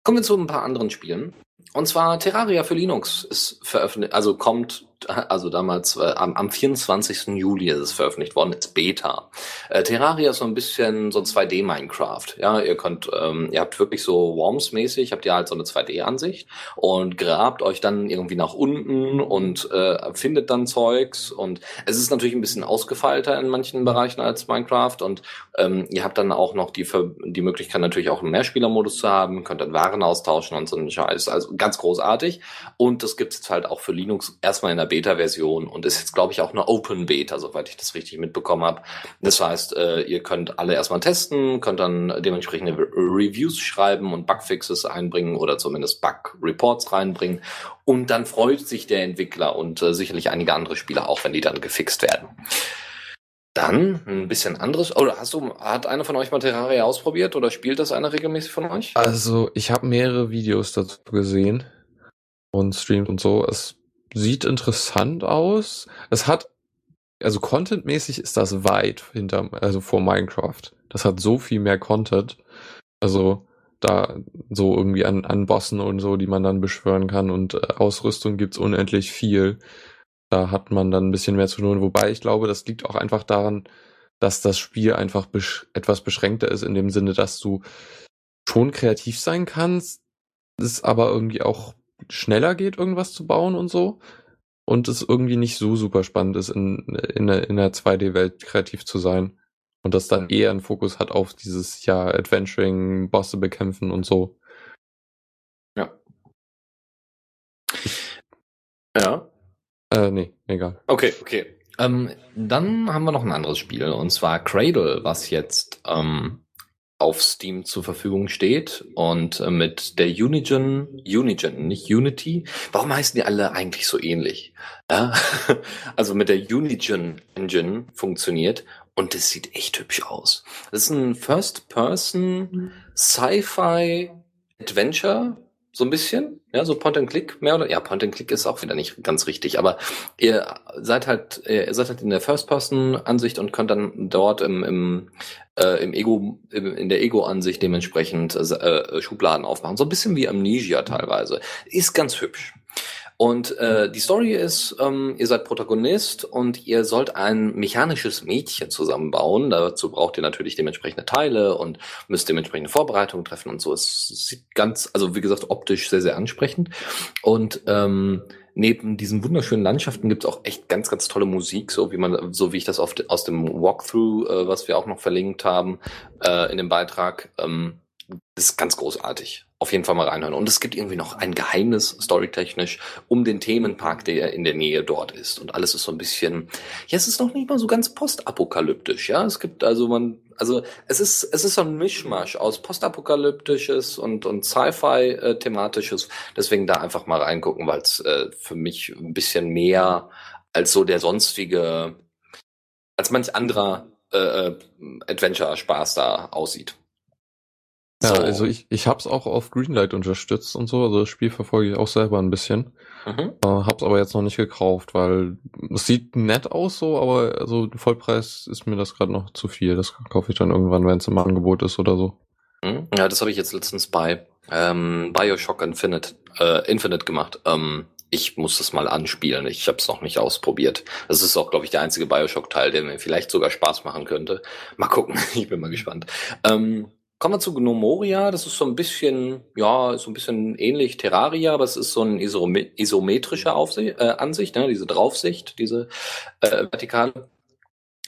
Kommen wir zu ein paar anderen Spielen. Und zwar Terraria für Linux ist veröffentlicht, also kommt, also damals äh, am, am 24. Juli ist es veröffentlicht worden, als Beta. Äh, Terraria ist so ein bisschen so ein 2D-Minecraft. Ja, ihr könnt, ähm, ihr habt wirklich so Worms-mäßig, habt ihr halt so eine 2D-Ansicht und grabt euch dann irgendwie nach unten und äh, findet dann Zeugs und es ist natürlich ein bisschen ausgefeilter in manchen Bereichen als Minecraft und ähm, ihr habt dann auch noch die, Ver die Möglichkeit natürlich auch einen Mehrspielermodus zu haben, könnt dann Waren austauschen und so ein Scheiß, also ganz großartig und das gibt's jetzt halt auch für Linux erstmal in der Beta-Version und ist jetzt glaube ich auch eine Open Beta, soweit ich das richtig mitbekommen habe. Das heißt, äh, ihr könnt alle erstmal testen, könnt dann dementsprechende Re Reviews schreiben und Bugfixes einbringen oder zumindest Bug-Reports reinbringen und dann freut sich der Entwickler und äh, sicherlich einige andere Spieler auch, wenn die dann gefixt werden. Dann ein bisschen anderes. Oder hast du, hat einer von euch mal Terraria ausprobiert oder spielt das einer regelmäßig von euch? Also, ich habe mehrere Videos dazu gesehen und Streams und so. Es sieht interessant aus. Es hat, also contentmäßig ist das weit hinter, also vor Minecraft. Das hat so viel mehr Content. Also, da so irgendwie an, an Bossen und so, die man dann beschwören kann und äh, Ausrüstung gibt's unendlich viel. Da hat man dann ein bisschen mehr zu tun. Wobei ich glaube, das liegt auch einfach daran, dass das Spiel einfach besch etwas beschränkter ist in dem Sinne, dass du schon kreativ sein kannst, es aber irgendwie auch schneller geht, irgendwas zu bauen und so. Und es irgendwie nicht so super spannend ist, in, in, der- in der 2D-Welt kreativ zu sein. Und das dann eher einen Fokus hat auf dieses, ja, Adventuring, Bosse bekämpfen und so. Ja. Äh, nee, egal. Okay, okay. Ähm, dann haben wir noch ein anderes Spiel und zwar Cradle, was jetzt ähm, auf Steam zur Verfügung steht und äh, mit der Unigen, Unigen, nicht Unity. Warum heißen die alle eigentlich so ähnlich? Ja? [LAUGHS] Also mit der Unigen Engine funktioniert und es sieht echt hübsch aus. Das ist ein First-Person Sci-Fi Adventure, so ein bisschen, ja, so Point and Click mehr oder ja, Point and Click ist auch wieder nicht ganz richtig, aber ihr seid halt ihr seid halt in der First-Person-Ansicht und könnt dann dort im im, äh, im Ego im, in der Ego-Ansicht dementsprechend äh, äh, Schubladen aufmachen, so ein bisschen wie Amnesia teilweise. Ist ganz hübsch. Und äh, die Story ist, ähm, ihr seid Protagonist und ihr sollt ein mechanisches Mädchen zusammenbauen. Dazu braucht ihr natürlich dementsprechende Teile und müsst dementsprechende Vorbereitungen treffen und so. Es sieht ganz, also wie gesagt, optisch sehr, sehr ansprechend. Und ähm, neben diesen wunderschönen Landschaften gibt es auch echt ganz, ganz tolle Musik, so wie man, so wie ich das oft aus dem Walkthrough, äh, was wir auch noch verlinkt haben, äh, in dem Beitrag. Ähm, ist ganz großartig. Auf jeden Fall mal reinhören. Und es gibt irgendwie noch ein Geheimnis, storytechnisch, um den Themenpark, der in der Nähe dort ist. Und alles ist so ein bisschen, ja, es ist noch nicht mal so ganz postapokalyptisch, ja. Es gibt also man, also es ist, es ist so ein Mischmasch aus postapokalyptisches und, und Sci-Fi-thematisches. Deswegen da einfach mal reingucken, weil es äh, für mich ein bisschen mehr als so der sonstige, als manch anderer äh, äh Adventure-Spaß da aussieht. Ja, so. also ich, ich hab's auch auf Greenlight unterstützt und so, also das Spiel verfolge ich auch selber ein bisschen. Mhm. Äh, hab's aber jetzt noch nicht gekauft, weil es sieht nett aus so, aber also Vollpreis ist mir das gerade noch zu viel. Das kaufe ich dann irgendwann, wenn es im Angebot ist oder so. Mhm. Ja, das habe ich jetzt letztens bei ähm, Bioshock Infinite, äh, Infinite gemacht. Ähm, ich muss das mal anspielen. Ich habe es noch nicht ausprobiert. Das ist auch, glaube ich, der einzige Bioshock-Teil, der mir vielleicht sogar Spaß machen könnte. Mal gucken. [LAUGHS] ich bin mal gespannt. Ähm, Kommen wir zu Gnomoria. Das ist so ein bisschen, ja, so ein bisschen ähnlich Terraria, aber es ist so eine isometrische Aufsicht, äh, Ansicht, ne? diese Draufsicht, diese äh, vertikale.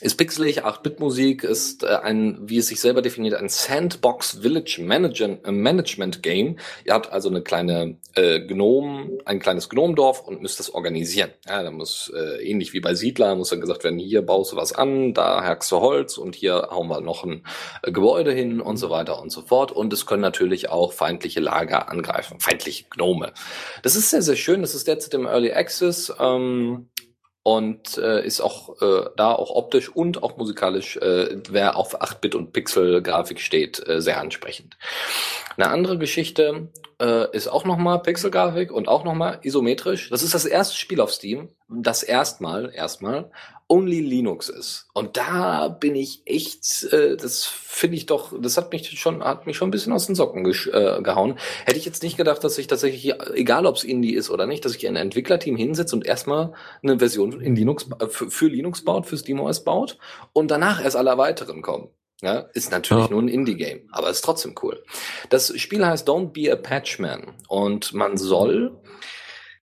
Ist pixelig, 8-Bit-Musik, ist äh, ein, wie es sich selber definiert, ein Sandbox Village äh, Management Game. Ihr habt also eine kleine äh, Gnome, ein kleines Gnomendorf und müsst das organisieren. Ja, da muss äh, ähnlich wie bei Siedler muss dann gesagt werden, hier baust du was an, da hackst du Holz und hier hauen wir noch ein äh, Gebäude hin und so weiter und so fort. Und es können natürlich auch feindliche Lager angreifen, feindliche Gnome. Das ist sehr, sehr schön. Das ist derzeit im Early Access. Ähm, und äh, ist auch äh, da auch optisch und auch musikalisch, äh, wer auf 8-Bit und Pixel-Grafik steht, äh, sehr ansprechend. Eine andere Geschichte äh, ist auch nochmal Pixel-Grafik und auch nochmal isometrisch. Das ist das erste Spiel auf Steam, das erstmal, erstmal only Linux ist. Und da bin ich echt, äh, das finde ich doch, das hat mich schon, hat mich schon ein bisschen aus den Socken äh, gehauen. Hätte ich jetzt nicht gedacht, dass ich tatsächlich, egal ob es Indie ist oder nicht, dass ich ein Entwicklerteam hinsetze und erstmal eine Version in Linux, äh, für, für Linux baut, für SteamOS baut und danach erst alle weiteren kommen. Ja, ist natürlich ja. nur ein Indie-Game, aber ist trotzdem cool. Das Spiel heißt Don't Be a Patchman und man soll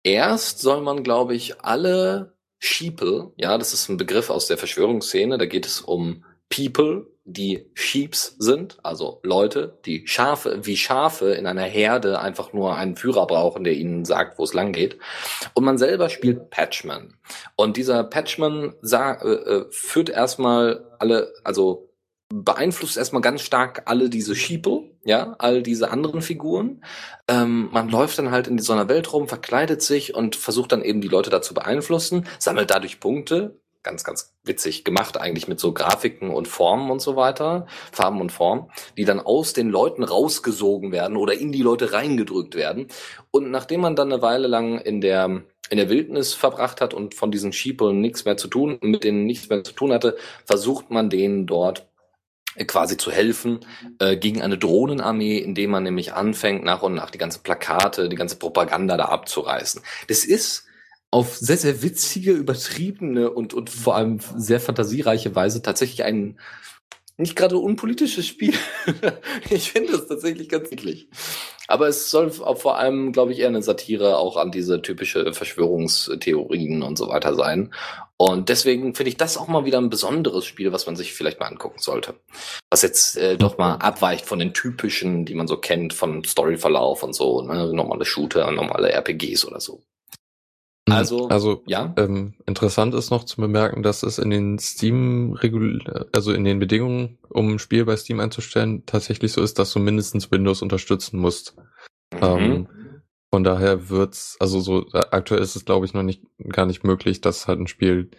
erst soll man, glaube ich, alle Sheeple, ja, das ist ein Begriff aus der Verschwörungsszene, da geht es um People, die Sheeps sind, also Leute, die Schafe, wie Schafe in einer Herde einfach nur einen Führer brauchen, der ihnen sagt, wo es lang geht. Und man selber spielt Patchman. Und dieser Patchman sah, äh, äh führt erstmal alle, also beeinflusst erstmal ganz stark alle diese Sheeple, ja, all diese anderen Figuren. Ähm, man läuft dann halt in so einer Welt rum, verkleidet sich und versucht dann eben die Leute dazu beeinflussen, sammelt dadurch Punkte. Ganz, ganz witzig gemacht eigentlich mit so Grafiken und Formen und so weiter, Farben und Formen, die dann aus den Leuten rausgesogen werden oder in die Leute reingedrückt werden. Und nachdem man dann eine Weile lang in der in der Wildnis verbracht hat und von diesen Sheeple nichts mehr zu tun, mit denen nichts mehr zu tun hatte, versucht man denen dort quasi zu helfen äh, gegen eine Drohnenarmee, indem man nämlich anfängt, nach und nach die ganze Plakate, die ganze Propaganda da abzureißen. Das ist auf sehr, sehr witzige, übertriebene und, und vor allem sehr fantasiereiche Weise tatsächlich ein nicht gerade unpolitisches Spiel. [LAUGHS] ich finde es tatsächlich ganz niedlich. Aber es soll vor allem, glaube ich, eher eine Satire auch an diese typische Verschwörungstheorien und so weiter sein. Und deswegen finde ich das auch mal wieder ein besonderes Spiel, was man sich vielleicht mal angucken sollte. Was jetzt äh, doch mal abweicht von den typischen, die man so kennt, von Storyverlauf und so, ne? normale Shooter, normale RPGs oder so. Mhm. Also, also ja. Ähm, interessant ist noch zu bemerken, dass es in den Steam Regul also in den Bedingungen, um ein Spiel bei Steam einzustellen, tatsächlich so ist, dass du mindestens Windows unterstützen musst. Mhm. Ähm, von daher wird's, also so äh, aktuell ist es glaube ich noch nicht gar nicht möglich, dass halt ein Spiel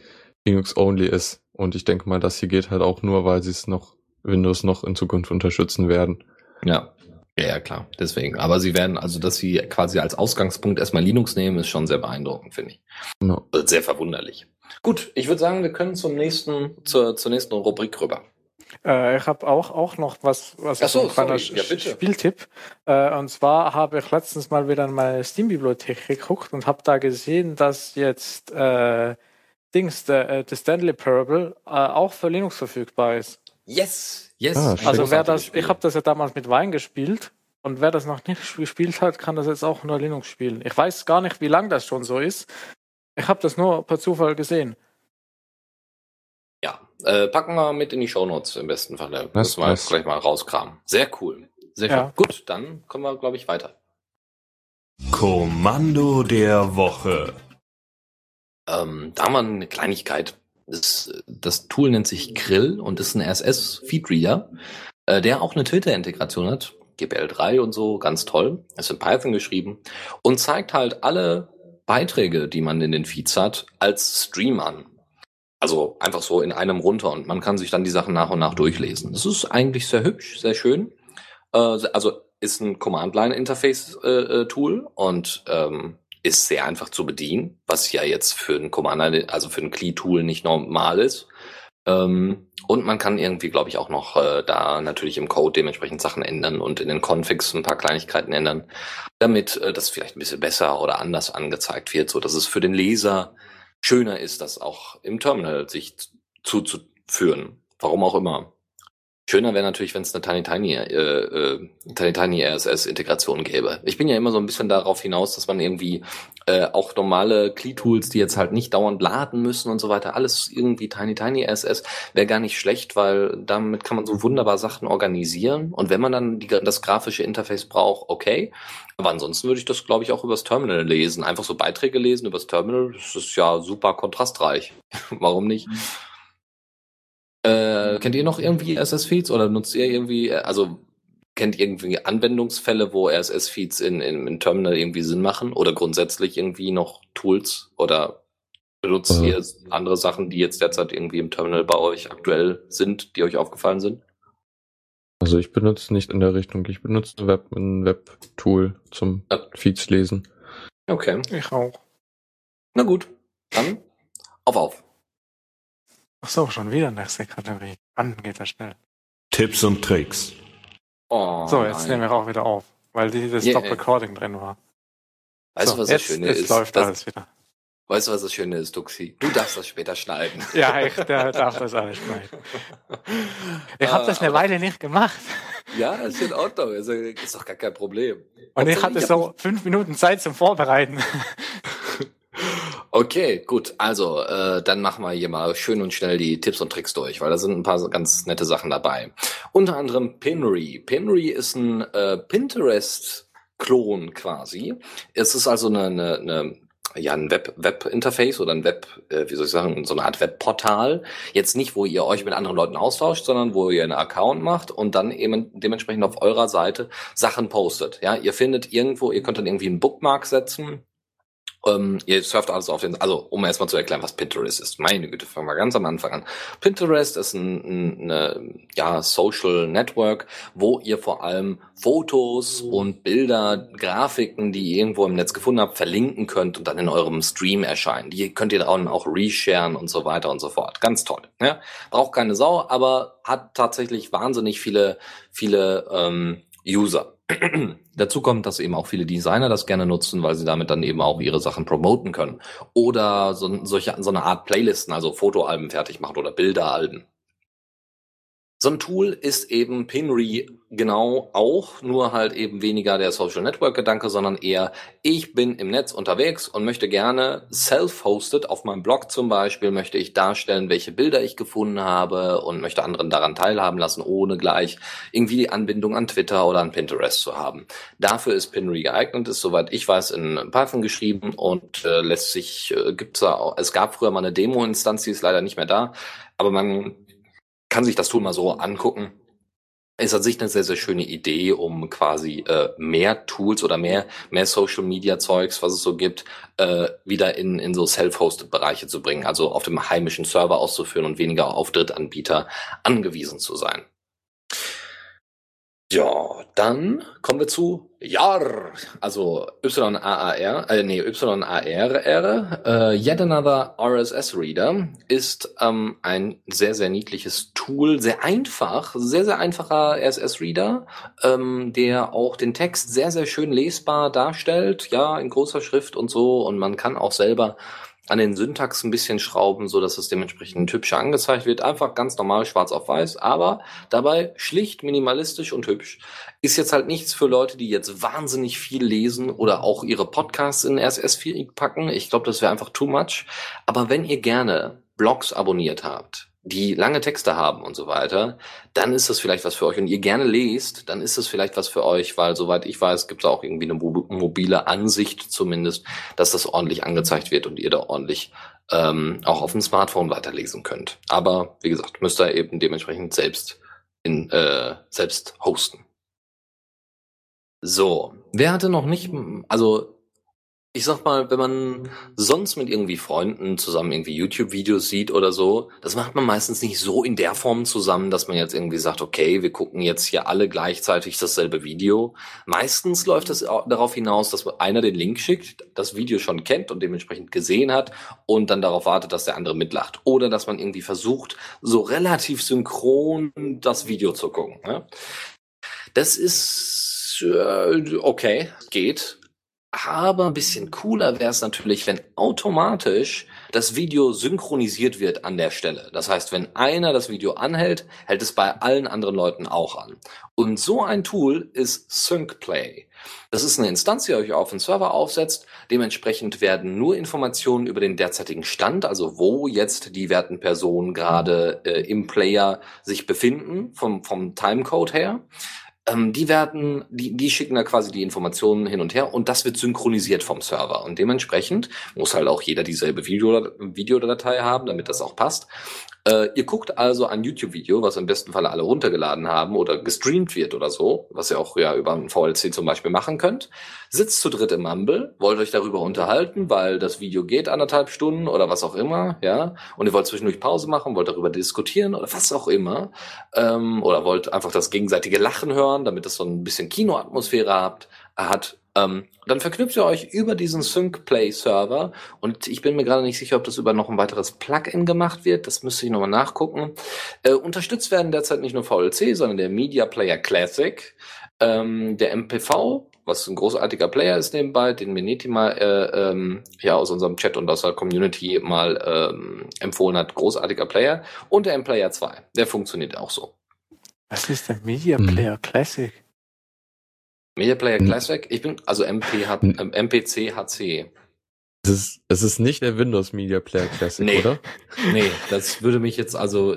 Linux only ist. Und ich denke mal, das hier geht halt auch nur, weil sie es noch Windows noch in Zukunft unterstützen werden. Ja. Ja, klar, deswegen. Aber sie werden, also dass sie quasi als Ausgangspunkt erstmal Linux nehmen, ist schon sehr beeindruckend, finde ich. No. Sehr verwunderlich. Gut, ich würde sagen, wir können zum nächsten, zur, zur nächsten Rubrik rüber. Äh, ich habe auch, auch noch was, was Ach so, ein kleiner ja, Spieltipp. Äh, und zwar habe ich letztens mal wieder in meine Steam-Bibliothek geguckt und habe da gesehen, dass jetzt äh, Dings, der, äh, The Stanley Parable, äh, auch für Linux verfügbar ist. Yes! Yes. Ah, also wer das, ich habe das ja damals mit Wein gespielt und wer das noch nicht [LAUGHS] gespielt hat, kann das jetzt auch unter Linux spielen. Ich weiß gar nicht, wie lang das schon so ist. Ich habe das nur per Zufall gesehen. Äh, packen wir mit in die Shownotes im besten Fall. Das müssen wir gleich mal rauskramen. Sehr cool. Sehr Ja. schön. Gut, dann kommen wir, glaube ich, weiter. Kommando der Woche. Ähm, da haben wir eine Kleinigkeit. Das, das Tool nennt sich Krill und ist ein RSS-Feedreader, äh, der auch eine Twitter-Integration hat. GPL3 und so, ganz toll. Ist in Python geschrieben und zeigt halt alle Beiträge, die man in den Feeds hat, als Stream an. Also einfach so in einem runter und man kann sich dann die Sachen nach und nach durchlesen. Das ist eigentlich sehr hübsch, sehr schön. Äh, also ist ein Command-Line-Interface-Tool und ähm, ist sehr einfach zu bedienen, was ja jetzt für ein Command, also für ein CLI-Tool nicht normal ist. Ähm, und man kann irgendwie, glaube ich, auch noch äh, da natürlich im Code dementsprechend Sachen ändern und in den Configs ein paar Kleinigkeiten ändern, damit äh, das vielleicht ein bisschen besser oder anders angezeigt wird, so dass es für den Leser schöner ist, das auch im Terminal sich zuzuführen. Warum auch immer. Schöner wäre natürlich, wenn es eine Tiny Tiny, äh, äh, Tiny Tiny RSS-Integration gäbe. Ich bin ja immer so ein bisschen darauf hinaus, dass man irgendwie äh, auch normale CLI-Tools, die jetzt halt nicht dauernd laden müssen und so weiter, alles irgendwie Tiny Tiny RSS, wäre gar nicht schlecht, weil damit kann man so wunderbar Sachen organisieren. Und wenn man dann die, das grafische Interface braucht, okay. Aber ansonsten würde ich das, glaube ich, auch übers Terminal lesen. Einfach so Beiträge lesen übers Terminal, das ist ja super kontrastreich. [LAUGHS] Warum nicht? Äh, kennt ihr noch irgendwie RSS-Feeds oder nutzt ihr irgendwie, äh, also kennt ihr irgendwie Anwendungsfälle, wo RSS-Feeds in, in, in Terminal irgendwie Sinn machen oder grundsätzlich irgendwie noch Tools oder benutzt Äh. ihr andere Sachen, die jetzt derzeit irgendwie im Terminal bei euch aktuell sind, die euch aufgefallen sind? Also ich benutze nicht in der Richtung. Ich benutze Web, ein Web-Tool zum Ja. Feeds lesen. Okay, Ich auch. na gut, dann auf auf. Ach so, schon wieder nächste Kategorie. Wann geht das schnell? Tipps und Tricks. Oh, So, jetzt nein. nehmen wir auch wieder auf, weil dieses Yeah. Stop-Recording drin war. Weißt so, du, was jetzt, das Schöne jetzt ist? läuft Das, alles wieder. weißt du, was das Schöne ist, Duxi? Du darfst das später schneiden. [LAUGHS] Ja, ich der darf das alles schneiden. [LAUGHS] Ich habe das Ah, eine aber- Weile nicht gemacht. [LAUGHS] Ja, ist in Ordnung. Also, ist doch gar kein Problem. Und ich hatte so fünf Minuten Zeit zum Vorbereiten. Okay, gut. Also, äh, dann machen wir hier mal schön und schnell die Tipps und Tricks durch, weil da sind ein paar ganz nette Sachen dabei. Unter anderem Pinry. Pinry ist ein äh, Pinterest-Klon quasi. Es ist also eine, eine, eine ja, ein Web- Web-Interface oder ein Web, äh, wie soll ich sagen, so eine Art Webportal. Jetzt nicht, wo ihr euch mit anderen Leuten austauscht, sondern wo ihr einen Account macht und dann eben dementsprechend auf eurer Seite Sachen postet. Ja, ihr findet irgendwo, ihr könnt dann irgendwie einen Bookmark setzen ähm, ihr surft alles auf den, also um erstmal zu erklären, was Pinterest ist. Meine Güte, fangen wir ganz am Anfang an. Pinterest ist ein, ein eine, ja, Social Network, wo ihr vor allem Fotos und Bilder, Grafiken, die ihr irgendwo im Netz gefunden habt, verlinken könnt und dann in eurem Stream erscheinen. Die könnt ihr dann auch resharen und so weiter und so fort. Ganz toll. Ja? Braucht keine Sau, aber hat tatsächlich wahnsinnig viele, viele ähm, User. Dazu kommt, dass eben auch viele Designer das gerne nutzen, weil sie damit dann eben auch ihre Sachen promoten können. Oder so, solche, so eine Art Playlisten, also Fotoalben fertig machen oder Bilderalben. So ein Tool ist eben Pinry genau auch, nur halt eben weniger der Social Network Gedanke, sondern eher, ich bin im Netz unterwegs und möchte gerne self-hosted auf meinem Blog zum Beispiel, möchte ich darstellen, welche Bilder ich gefunden habe und möchte anderen daran teilhaben lassen, ohne gleich irgendwie die Anbindung an Twitter oder an Pinterest zu haben. Dafür ist Pinry geeignet, ist soweit ich weiß in Python geschrieben und äh, lässt sich, äh, gibt's da auch, es gab früher mal eine Demo-Instanz, die ist leider nicht mehr da, aber man kann sich das Tool mal so angucken. Ist an sich eine sehr, sehr schöne Idee, um quasi äh, mehr Tools oder mehr, mehr Social Media Zeugs, was es so gibt, äh, wieder in, in so self-hosted Bereiche zu bringen, also auf dem heimischen Server auszuführen und weniger auf Drittanbieter angewiesen zu sein. Ja, dann kommen wir zu YAR, also Y-A-A-R, äh, nee, Y-A-R-R, äh, Yet Another RSS Reader ist ähm, ein sehr, sehr niedliches Tool, sehr einfach, sehr, sehr einfacher RSS Reader, ähm, der auch den Text sehr, sehr schön lesbar darstellt, ja, in großer Schrift und so, und man kann auch selber an den Syntax ein bisschen schrauben, so dass es dementsprechend hübscher angezeigt wird. Einfach ganz normal schwarz auf weiß, aber dabei schlicht, minimalistisch und hübsch. Ist jetzt halt nichts für Leute, die jetzt wahnsinnig viel lesen oder auch ihre Podcasts in RSS-Feed packen. Ich glaube, das wäre einfach too much. Aber wenn ihr gerne Blogs abonniert habt, die lange Texte haben und so weiter, dann ist das vielleicht was für euch. Und ihr gerne lest, dann ist das vielleicht was für euch, weil soweit ich weiß, gibt es auch irgendwie eine mobile Ansicht zumindest, dass das ordentlich angezeigt wird und ihr da ordentlich ähm, auch auf dem Smartphone weiterlesen könnt. Aber wie gesagt, müsst ihr eben dementsprechend selbst in äh, selbst hosten. So, wer hatte noch nicht, also ich sag mal, wenn man sonst mit irgendwie Freunden zusammen irgendwie YouTube-Videos sieht oder so, das macht man meistens nicht so in der Form zusammen, dass man jetzt irgendwie sagt, okay, wir gucken jetzt hier alle gleichzeitig dasselbe Video. Meistens läuft es darauf hinaus, dass einer den Link schickt, das Video schon kennt und dementsprechend gesehen hat und dann darauf wartet, dass der andere mitlacht. Oder dass man irgendwie versucht, so relativ synchron das Video zu gucken. Ja? Das ist äh, okay, geht aber ein bisschen cooler wäre es natürlich, wenn automatisch das Video synchronisiert wird an der Stelle. Das heißt, wenn einer das Video anhält, hält es bei allen anderen Leuten auch an. Und so ein Tool ist SyncPlay. Das ist eine Instanz, die euch auf den Server aufsetzt. Dementsprechend werden nur Informationen über den derzeitigen Stand, also wo jetzt die werten Personen gerade äh, im Player sich befinden, vom, vom Timecode her, ähm, die werden, die, die schicken da quasi die Informationen hin und her und das wird synchronisiert vom Server. Und dementsprechend muss halt auch jeder dieselbe Video, Videodatei haben, damit das auch passt. Äh, ihr guckt also ein YouTube-Video, was im besten Falle alle runtergeladen haben oder gestreamt wird oder so, was ihr auch ja über ein VLC zum Beispiel machen könnt. Sitzt zu dritt im Mumble, wollt euch darüber unterhalten, weil das Video geht anderthalb Stunden oder was auch immer, ja, und ihr wollt zwischendurch Pause machen, wollt darüber diskutieren oder was auch immer, ähm, oder wollt einfach das gegenseitige Lachen hören, damit es so ein bisschen Kinoatmosphäre habt, hat ähm, dann verknüpft ihr euch über diesen SyncPlay-Server und ich bin mir gerade nicht sicher, ob das über noch ein weiteres Plugin gemacht wird. Das müsste ich nochmal nachgucken. Äh, unterstützt werden derzeit nicht nur VLC, sondern der Media Player Classic, ähm, der MPV, was ein großartiger Player ist nebenbei, den Meneti mal äh, ähm, ja aus unserem Chat und aus der Community mal ähm, empfohlen hat. Großartiger Player und der M-Player 2. Der funktioniert auch so. Was ist der Media Player hm. Classic? Media Player Classic? Ich bin, also MP, ähm, MPC HC. Es ist, es ist nicht der Windows Media Player Classic, nee. oder? Nee, das würde mich jetzt also,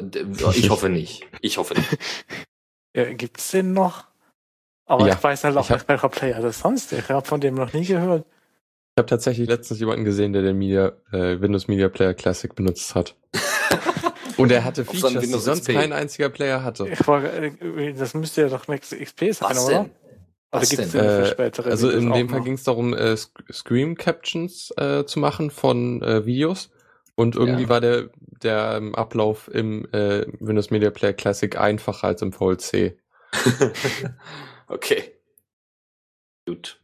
ich hoffe nicht. Ich hoffe nicht. [LAUGHS] Ja, gibt's den noch? Aber ja, ich weiß halt auch nicht, welcher Player das sonst ist. Ich habe von dem noch nie gehört. Ich habe tatsächlich letztens jemanden gesehen, der den Media, äh, Windows Media Player Classic benutzt hat. [LAUGHS] Und er hatte Features, die sonst kein einziger Player hatte. Ich war, äh, das müsste ja doch Max XP sein, Was oder? Denn? Was denn? Äh, also in dem Fall ging es darum, äh, Screen Captions äh, zu machen von äh, Videos. Und irgendwie ja. war der, der ähm, Ablauf im äh, Windows Media Player Classic einfacher als im VLC. [LAUGHS] okay. Gut.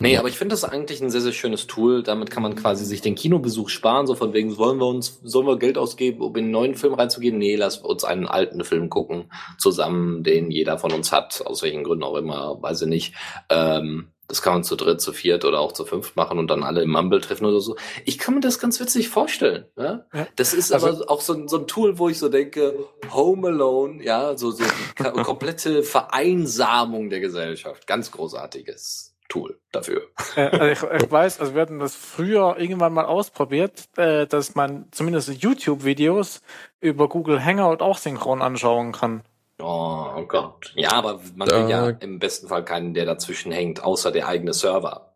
Nee, aber ich finde das eigentlich ein sehr, sehr schönes Tool. Damit kann man quasi sich den Kinobesuch sparen, so von wegen, wollen wir uns, sollen wir Geld ausgeben, um in einen neuen Film reinzugehen? Nee, lass uns einen alten Film gucken, zusammen, den jeder von uns hat, aus welchen Gründen auch immer, weiß ich nicht. Ähm, das kann man zu dritt, zu viert oder auch zu fünft machen und dann alle im Mumble treffen oder so. Ich kann mir das ganz witzig vorstellen. Ja? ja. Das ist also, aber auch so, so, ein Tool, wo ich so denke, Home Alone, ja, so, so die [LAUGHS] komplette Vereinsamung der Gesellschaft. Ganz großartiges. Tool dafür. Äh, also ich, ich, weiß, also wir hatten das früher irgendwann mal ausprobiert, äh, dass man zumindest YouTube-Videos über Google Hangout auch synchron anschauen kann. Oh, oh Gott. Ja, aber man will ja im besten Fall keinen, der dazwischen hängt, außer der eigene Server.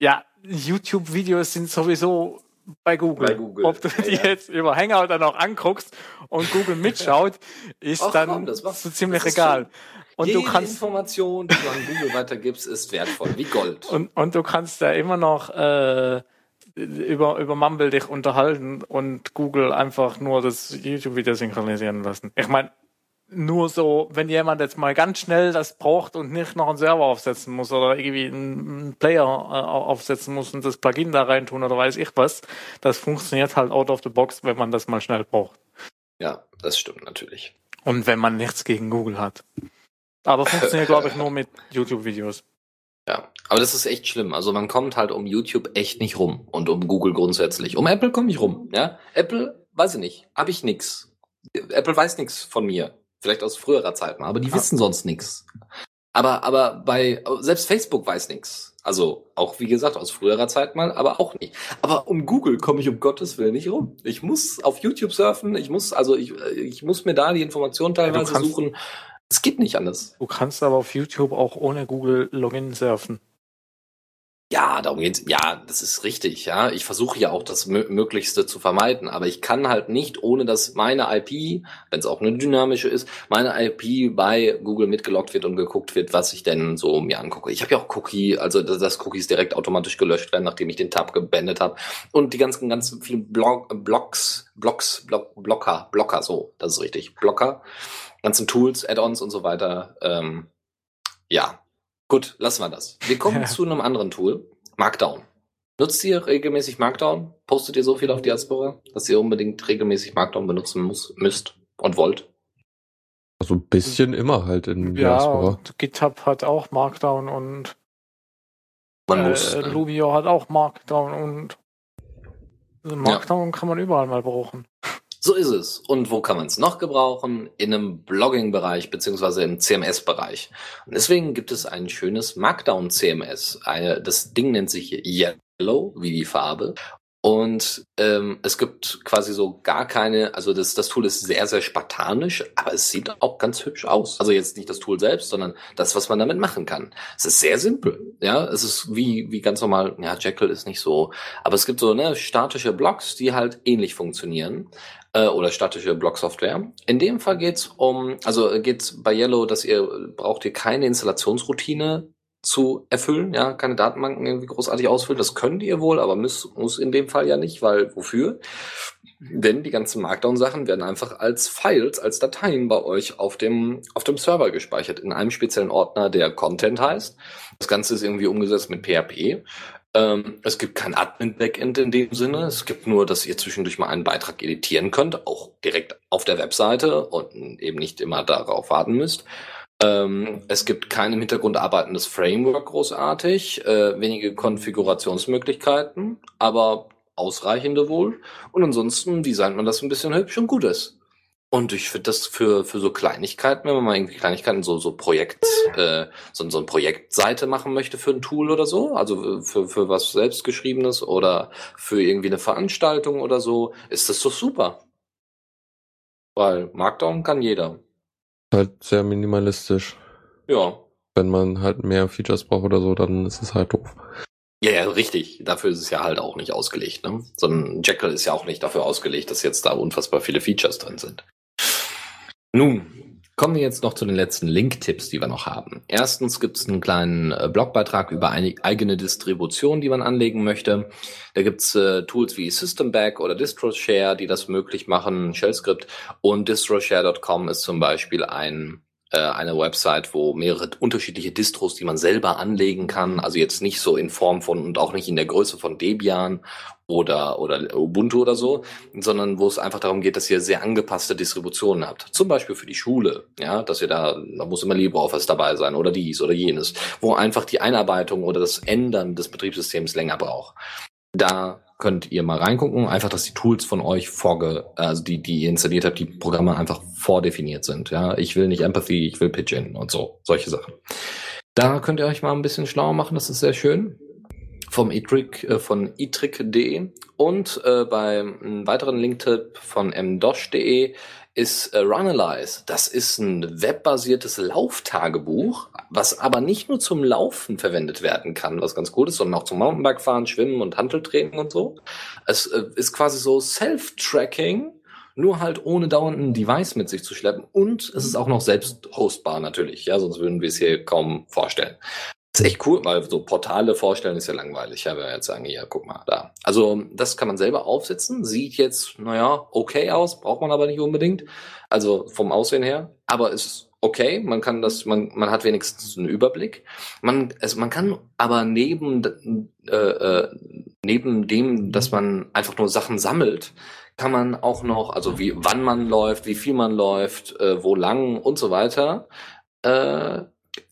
Ja, YouTube-Videos sind sowieso bei Google. Bei Google. Ob du die ja. jetzt über Hangout dann auch anguckst und Google [LAUGHS] mitschaut, ist Ach, dann komm, so ziemlich egal. Und Jede du kannst Information, die du an Google weitergibst, ist wertvoll, wie Gold. [LAUGHS] Und, und du kannst da immer noch äh, über, über Mumble dich unterhalten und Google einfach nur das YouTube-Video synchronisieren lassen. Ich meine, nur so, wenn jemand jetzt mal ganz schnell das braucht und nicht noch einen Server aufsetzen muss oder irgendwie einen Player äh, aufsetzen muss und das Plugin da reintun oder weiß ich was, das funktioniert halt out of the box, wenn man das mal schnell braucht. Ja, das stimmt natürlich. Und wenn man nichts gegen Google hat. Aber funktioniert, glaube ich, nur mit YouTube-Videos. Ja, aber das ist echt schlimm. Also man kommt halt um YouTube echt nicht rum und um Google grundsätzlich. Um Apple komme ich rum. Ja, Apple weiß ich nicht, habe ich nix. Apple weiß nix von mir, vielleicht aus früherer Zeit mal, aber die ja. wissen sonst nix. Aber aber bei selbst Facebook weiß nix. Also auch wie gesagt aus früherer Zeit mal, aber auch nicht. Aber um Google komme ich um Gottes Willen nicht rum. Ich muss auf YouTube surfen, ich muss also ich, ich muss mir da die Informationen teilweise kannst- suchen. Es geht nicht anders. Du kannst aber auf YouTube auch ohne Google Login surfen. Ja, darum geht's. Ja, das ist richtig. Ja, ich versuche ja auch das Mö Möglichste zu vermeiden, aber ich kann halt nicht, ohne dass meine IP, wenn es auch eine dynamische ist, meine IP bei Google mitgeloggt wird und geguckt wird, was ich denn so mir angucke. Ich habe ja auch Cookie, also dass dass Cookies direkt automatisch gelöscht werden, nachdem ich den Tab gebändet habe und die ganzen ganzen vielen Blog Blocks, Blocks, Block, Blocker, Blocker, so, das ist richtig, Blocker, ganzen Tools, Add-ons und so weiter. Ähm, ja, Gut, lassen wir das. Wir kommen Ja. [LAUGHS] zu einem anderen Tool, Markdown. Nutzt ihr regelmäßig Markdown? Postet ihr so viel auf Diaspora, dass ihr unbedingt regelmäßig Markdown benutzen muss, müsst und wollt? Also ein bisschen immer halt in Ja, Diaspora. und GitHub hat auch Markdown und Man äh, muss. ne? Lumio hat auch Markdown und also Markdown kann man überall mal brauchen. So ist es. Und wo kann man es noch gebrauchen? In einem Blogging-Bereich beziehungsweise im CMS-Bereich. Und deswegen gibt es ein schönes Markdown-CMS. Eine- Das Ding nennt sich Yellow, wie die Farbe. Und ähm, es gibt quasi so gar keine, also das, das Tool ist sehr, sehr spartanisch, aber es sieht auch ganz hübsch aus. Also jetzt nicht das Tool selbst, sondern das, was man damit machen kann. Es ist sehr simpel. Ja, es ist wie, wie ganz normal, ja, Jekyll ist nicht so, aber es gibt so ne, statische Blocks, die halt ähnlich funktionieren äh, oder statische Blocksoftware. In dem Fall geht's um, also äh, geht's bei Yellow, dass ihr braucht ihr keine Installationsroutine zu erfüllen, ja, keine Datenbanken irgendwie großartig ausfüllen. Das könnt ihr wohl, aber muss, muss in dem Fall ja nicht, weil wofür? Denn die ganzen Markdown-Sachen werden einfach als Files, als Dateien bei euch auf dem, auf dem Server gespeichert, in einem speziellen Ordner, der Content heißt. Das Ganze ist irgendwie umgesetzt mit PHP. Ähm, es gibt kein Admin-Backend in dem Sinne. Es gibt nur, dass ihr zwischendurch mal einen Beitrag editieren könnt, auch direkt auf der Webseite und eben nicht immer darauf warten müsst. Ähm, es gibt kein im Hintergrund arbeitendes Framework großartig, äh, wenige Konfigurationsmöglichkeiten, aber ausreichende wohl. Und ansonsten designt man das ein bisschen hübsch und gut ist. Und ich finde das für, für so Kleinigkeiten, wenn man mal irgendwie Kleinigkeiten, so, so Projekt, äh, so, so eine Projektseite machen möchte für ein Tool oder so, also für, für was selbstgeschriebenes oder für irgendwie eine Veranstaltung oder so, ist das doch super. Weil Markdown kann jeder. Halt sehr minimalistisch. Ja. Wenn man halt mehr Features braucht oder so, dann ist es halt doof. Ja, ja, richtig. Dafür ist es ja halt auch nicht ausgelegt, ne? Sondern Jekyll ist ja auch nicht dafür ausgelegt, dass jetzt da unfassbar viele Features drin sind. Nun, kommen wir jetzt noch zu den letzten Link-Tipps, die wir noch haben. Erstens gibt es einen kleinen äh, Blogbeitrag über eine eigene Distribution, die man anlegen möchte. Da gibt's äh, Tools wie Systemback oder DistroShare, die das möglich machen, Shell-Script. Und distroshare.com ist zum Beispiel ein eine Website, wo mehrere unterschiedliche Distros, die man selber anlegen kann, also jetzt nicht so in Form von und auch nicht in der Größe von Debian oder oder Ubuntu oder so, sondern wo es einfach darum geht, dass ihr sehr angepasste Distributionen habt. Zum Beispiel für die Schule, ja, dass ihr da, da muss immer LibreOffice dabei sein oder dies oder jenes, wo einfach die Einarbeitung oder das Ändern des Betriebssystems länger braucht. Da könnt ihr mal reingucken, einfach, dass die Tools von euch vorge, also die, die ihr installiert habt, die Programme einfach vordefiniert sind. Ja, ich will nicht Empathy, ich will Pidgin und so, solche Sachen. Da könnt ihr euch mal ein bisschen schlauer machen, das ist sehr schön. Vom eTrick, äh, von etrick.de und äh, beim weiteren Linktipp von mdosh.de ist äh, Runalyze. Das ist ein webbasiertes Lauftagebuch, was aber nicht nur zum Laufen verwendet werden kann, was ganz gut ist, sondern auch zum Mountainbikefahren, Schwimmen und Handeltraining und so. Es äh, ist quasi so Self-Tracking, nur halt ohne dauernd ein Device mit sich zu schleppen. Und es ist auch noch selbst hostbar natürlich, ja, sonst würden wir es hier kaum vorstellen. Das ist echt cool, weil so Portale vorstellen ist ja langweilig. Ja, wenn wir jetzt sagen, hier, guck mal, da. Also, das kann man selber aufsetzen. Sieht jetzt, naja, okay aus, braucht man aber nicht unbedingt. Also vom Aussehen her. Aber es okay. Man kann das, man, man hat wenigstens einen Überblick. Man, also man kann aber neben, äh, äh, neben dem, dass man einfach nur Sachen sammelt, kann man auch noch, also wie, wann man läuft, wie viel man läuft, äh, wo lang und so weiter, äh,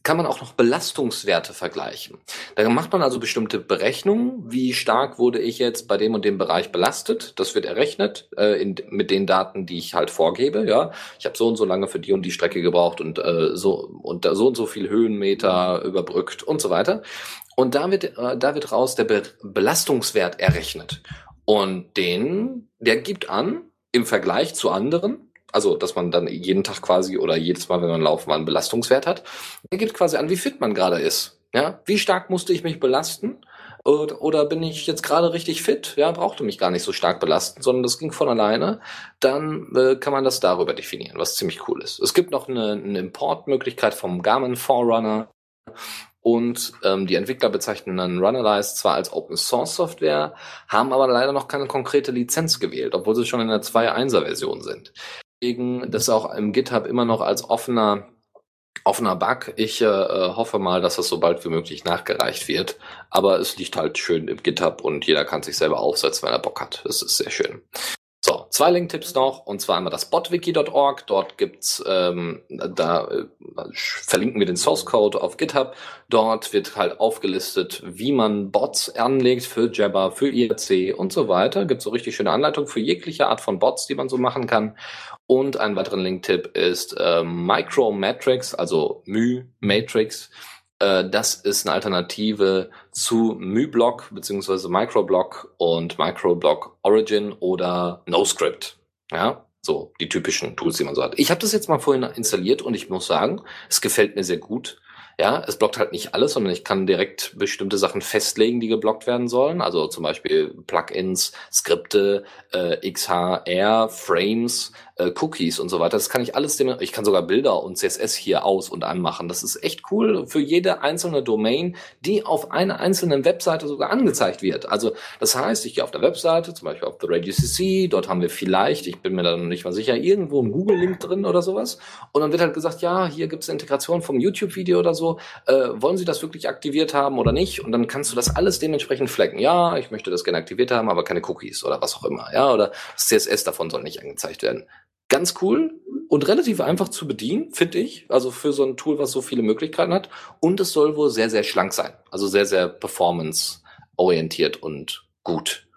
kann man auch noch Belastungswerte vergleichen. Da macht man also bestimmte Berechnungen, wie stark wurde ich jetzt bei dem und dem Bereich belastet. Das wird errechnet äh, in, mit den Daten, die ich halt vorgebe. Ja, ich habe so und so lange für die und die Strecke gebraucht und äh, so und so und so viel Höhenmeter überbrückt und so weiter. Und da wird, äh, da wird raus der Be Belastungswert errechnet. Und den, der gibt an, im Vergleich zu anderen, also dass man dann jeden Tag quasi oder jedes Mal, wenn man laufen war, einen Belastungswert hat, der gibt quasi an, wie fit man gerade ist. Ja, wie stark musste ich mich belasten? Oder, oder bin ich jetzt gerade richtig fit? Ja, brauchte mich gar nicht so stark belasten, sondern das ging von alleine. Dann äh, kann man das darüber definieren, was ziemlich cool ist. Es gibt noch eine, eine Importmöglichkeit vom Garmin Forerunner. Und ähm, die Entwickler bezeichnen dann Runalyze zwar als Open Source Software, haben aber leider noch keine konkrete Lizenz gewählt, obwohl sie schon in der 2.1er Version sind. Deswegen, das auch im GitHub immer noch als offener offener Bug. Ich äh, äh, hoffe mal, dass das so bald wie möglich nachgereicht wird. Aber es liegt halt schön im GitHub und jeder kann sich selber aufsetzen, wenn er Bock hat. Das ist sehr schön. So, zwei Link-Tipps noch, und zwar einmal das botwiki.org. Dort gibt's, ähm, da äh, verlinken wir den Source Code auf GitHub. Dort wird halt aufgelistet, wie man Bots anlegt für Jabber, für IRC und so weiter. Gibt so richtig schöne Anleitungen für jegliche Art von Bots, die man so machen kann. Und ein weiterer Link-Tipp ist äh, Micromatrix, also My-Matrix. Äh, das ist eine Alternative zu MyBlock bzw. Microblock und Microblock Origin oder NoScript. Ja, so die typischen Tools, die man so hat. Ich habe das jetzt mal vorhin installiert und ich muss sagen, es gefällt mir sehr gut. Ja, es blockt halt nicht alles, sondern ich kann direkt bestimmte Sachen festlegen, die geblockt werden sollen. Also zum Beispiel Plugins, Skripte, äh, XHR, Frames, äh, Cookies und so weiter. Das kann ich alles ich kann sogar Bilder und CSS hier aus und anmachen. Das ist echt cool für jede einzelne Domain, die auf einer einzelnen Webseite sogar angezeigt wird. Also das heißt, ich gehe auf der Webseite, zum Beispiel auf The Radio CC, dort haben wir vielleicht, ich bin mir da noch nicht mal sicher, irgendwo ein Google-Link drin oder sowas. Und dann wird halt gesagt, ja, hier gibt es Integration vom YouTube-Video oder so. Äh, wollen Sie das wirklich aktiviert haben oder nicht? Und dann kannst du das alles dementsprechend flecken. Ja, ich möchte das gerne aktiviert haben, aber keine Cookies oder was auch immer. Ja, oder das CSS davon soll nicht angezeigt werden. Ganz cool und relativ einfach zu bedienen, finde ich. Also für so ein Tool, was so viele Möglichkeiten hat. Und es soll wohl sehr, sehr schlank sein. Also sehr, sehr performance-orientiert und gut.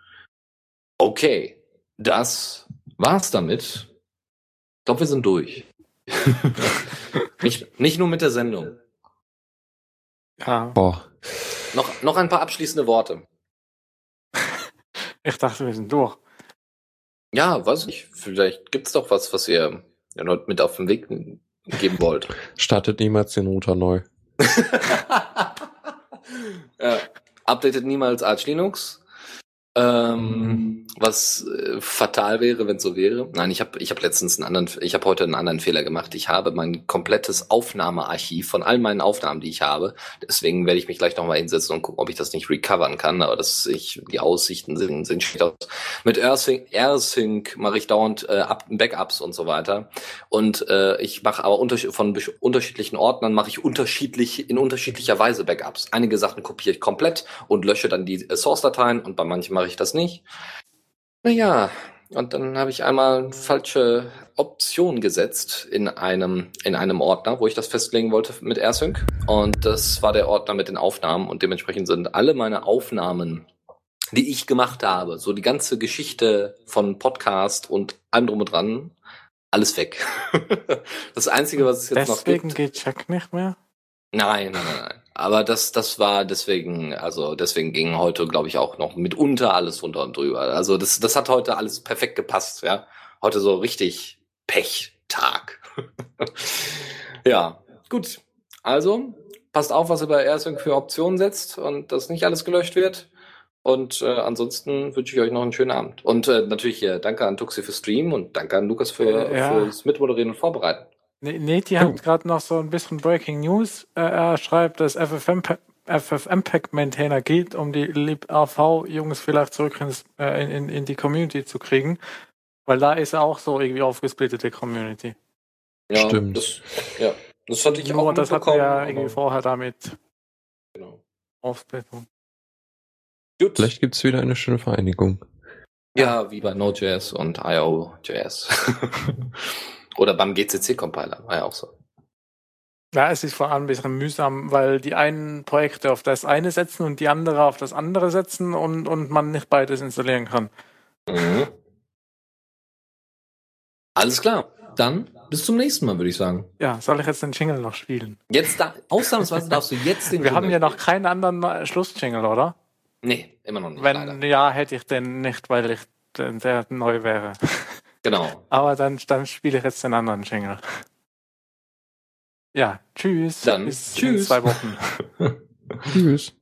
Okay, das war's damit. Ich glaube, wir sind durch. [LAUGHS] nicht, nicht nur mit der Sendung. Ja. Boah. Noch, noch ein paar abschließende Worte. [LAUGHS] Ich dachte, wir sind durch. Ja, weiß nicht. Vielleicht gibt's doch was, was ihr ja, mit auf den Weg geben wollt. Startet niemals den Router neu. [LAUGHS] ja. Updatet niemals Arch Linux. Ähm, was äh, fatal wäre, wenn es so wäre. Nein, ich habe ich hab letztens einen anderen, ich habe heute einen anderen Fehler gemacht. Ich habe mein komplettes Aufnahmearchiv von all meinen Aufnahmen, die ich habe. Deswegen werde ich mich gleich nochmal hinsetzen und gucken, ob ich das nicht recovern kann. Aber das ich, die Aussichten sind, sind schlecht aus. Mit AirSync, AirSync mache ich dauernd äh, Up Backups und so weiter. Und äh, ich mache aber unter, von unterschiedlichen Ordnern mache ich unterschiedlich in unterschiedlicher Weise Backups. Einige Sachen kopiere ich komplett und lösche dann die äh, Source-Dateien und bei manchen mache ich das nicht. Naja, und dann habe ich einmal falsche Option gesetzt in einem, in einem Ordner, wo ich das festlegen wollte mit AirSync. Und das war der Ordner mit den Aufnahmen und dementsprechend sind alle meine Aufnahmen, die ich gemacht habe, so die ganze Geschichte von Podcast und allem drum und dran, alles weg. [LAUGHS] das Einzige, was es jetzt Deswegen noch gibt. Deswegen geht Check nicht mehr? Nein, nein, nein, nein. Aber das, das war deswegen, also deswegen ging heute, glaube ich, auch noch mitunter alles runter und drüber. Also das, das hat heute alles perfekt gepasst, ja. Heute so richtig Pechtag. [LAUGHS] ja, gut. Also, passt auf, was ihr bei AirSync für Optionen setzt und dass nicht alles gelöscht wird. Und äh, ansonsten wünsche ich euch noch einen schönen Abend. Und äh, natürlich äh, danke an Tuxi für Stream und danke an Lukas für, Ja. fürs Mitmoderieren und Vorbereiten. Ne- Neti hat gerade noch so ein bisschen Breaking News. Äh, er schreibt, dass FFM FFmpeg Maintainer geht, um die LibAV-Jungs vielleicht zurück ins, äh, in, in, in die Community zu kriegen. Weil da ist er auch so irgendwie aufgesplittete Community. Ja, Stimmt. Das, ja, das hatte ich Nur auch das hat er mitbekommen. ja irgendwie vorher damit genau. Aufsplittung. Gut. Vielleicht gibt's wieder eine schöne Vereinigung. Ja, wie bei Node.js und IO.js. [LAUGHS] [LAUGHS] Oder beim GCC-Compiler, war ja auch so. Ja, es ist vor allem ein bisschen mühsam, weil die einen Projekte auf das eine setzen und die andere auf das andere setzen und, und man nicht beides installieren kann. Mhm. Alles klar. Dann bis zum nächsten Mal, würde ich sagen. Ja, soll ich jetzt den Jingle noch spielen? Jetzt da, ausnahmsweise darfst du jetzt den Wir Jingle haben ja noch keinen anderen Schlussjingle, oder? Nee, immer noch nicht. Wenn leider. ja, hätte ich den nicht, weil ich der neu wäre. [LAUGHS] Genau. Aber dann, dann spiele ich jetzt den anderen Schengel. Ja, tschüss. Dann Bis tschüss. In zwei Wochen. [LAUGHS] [LAUGHS] tschüss.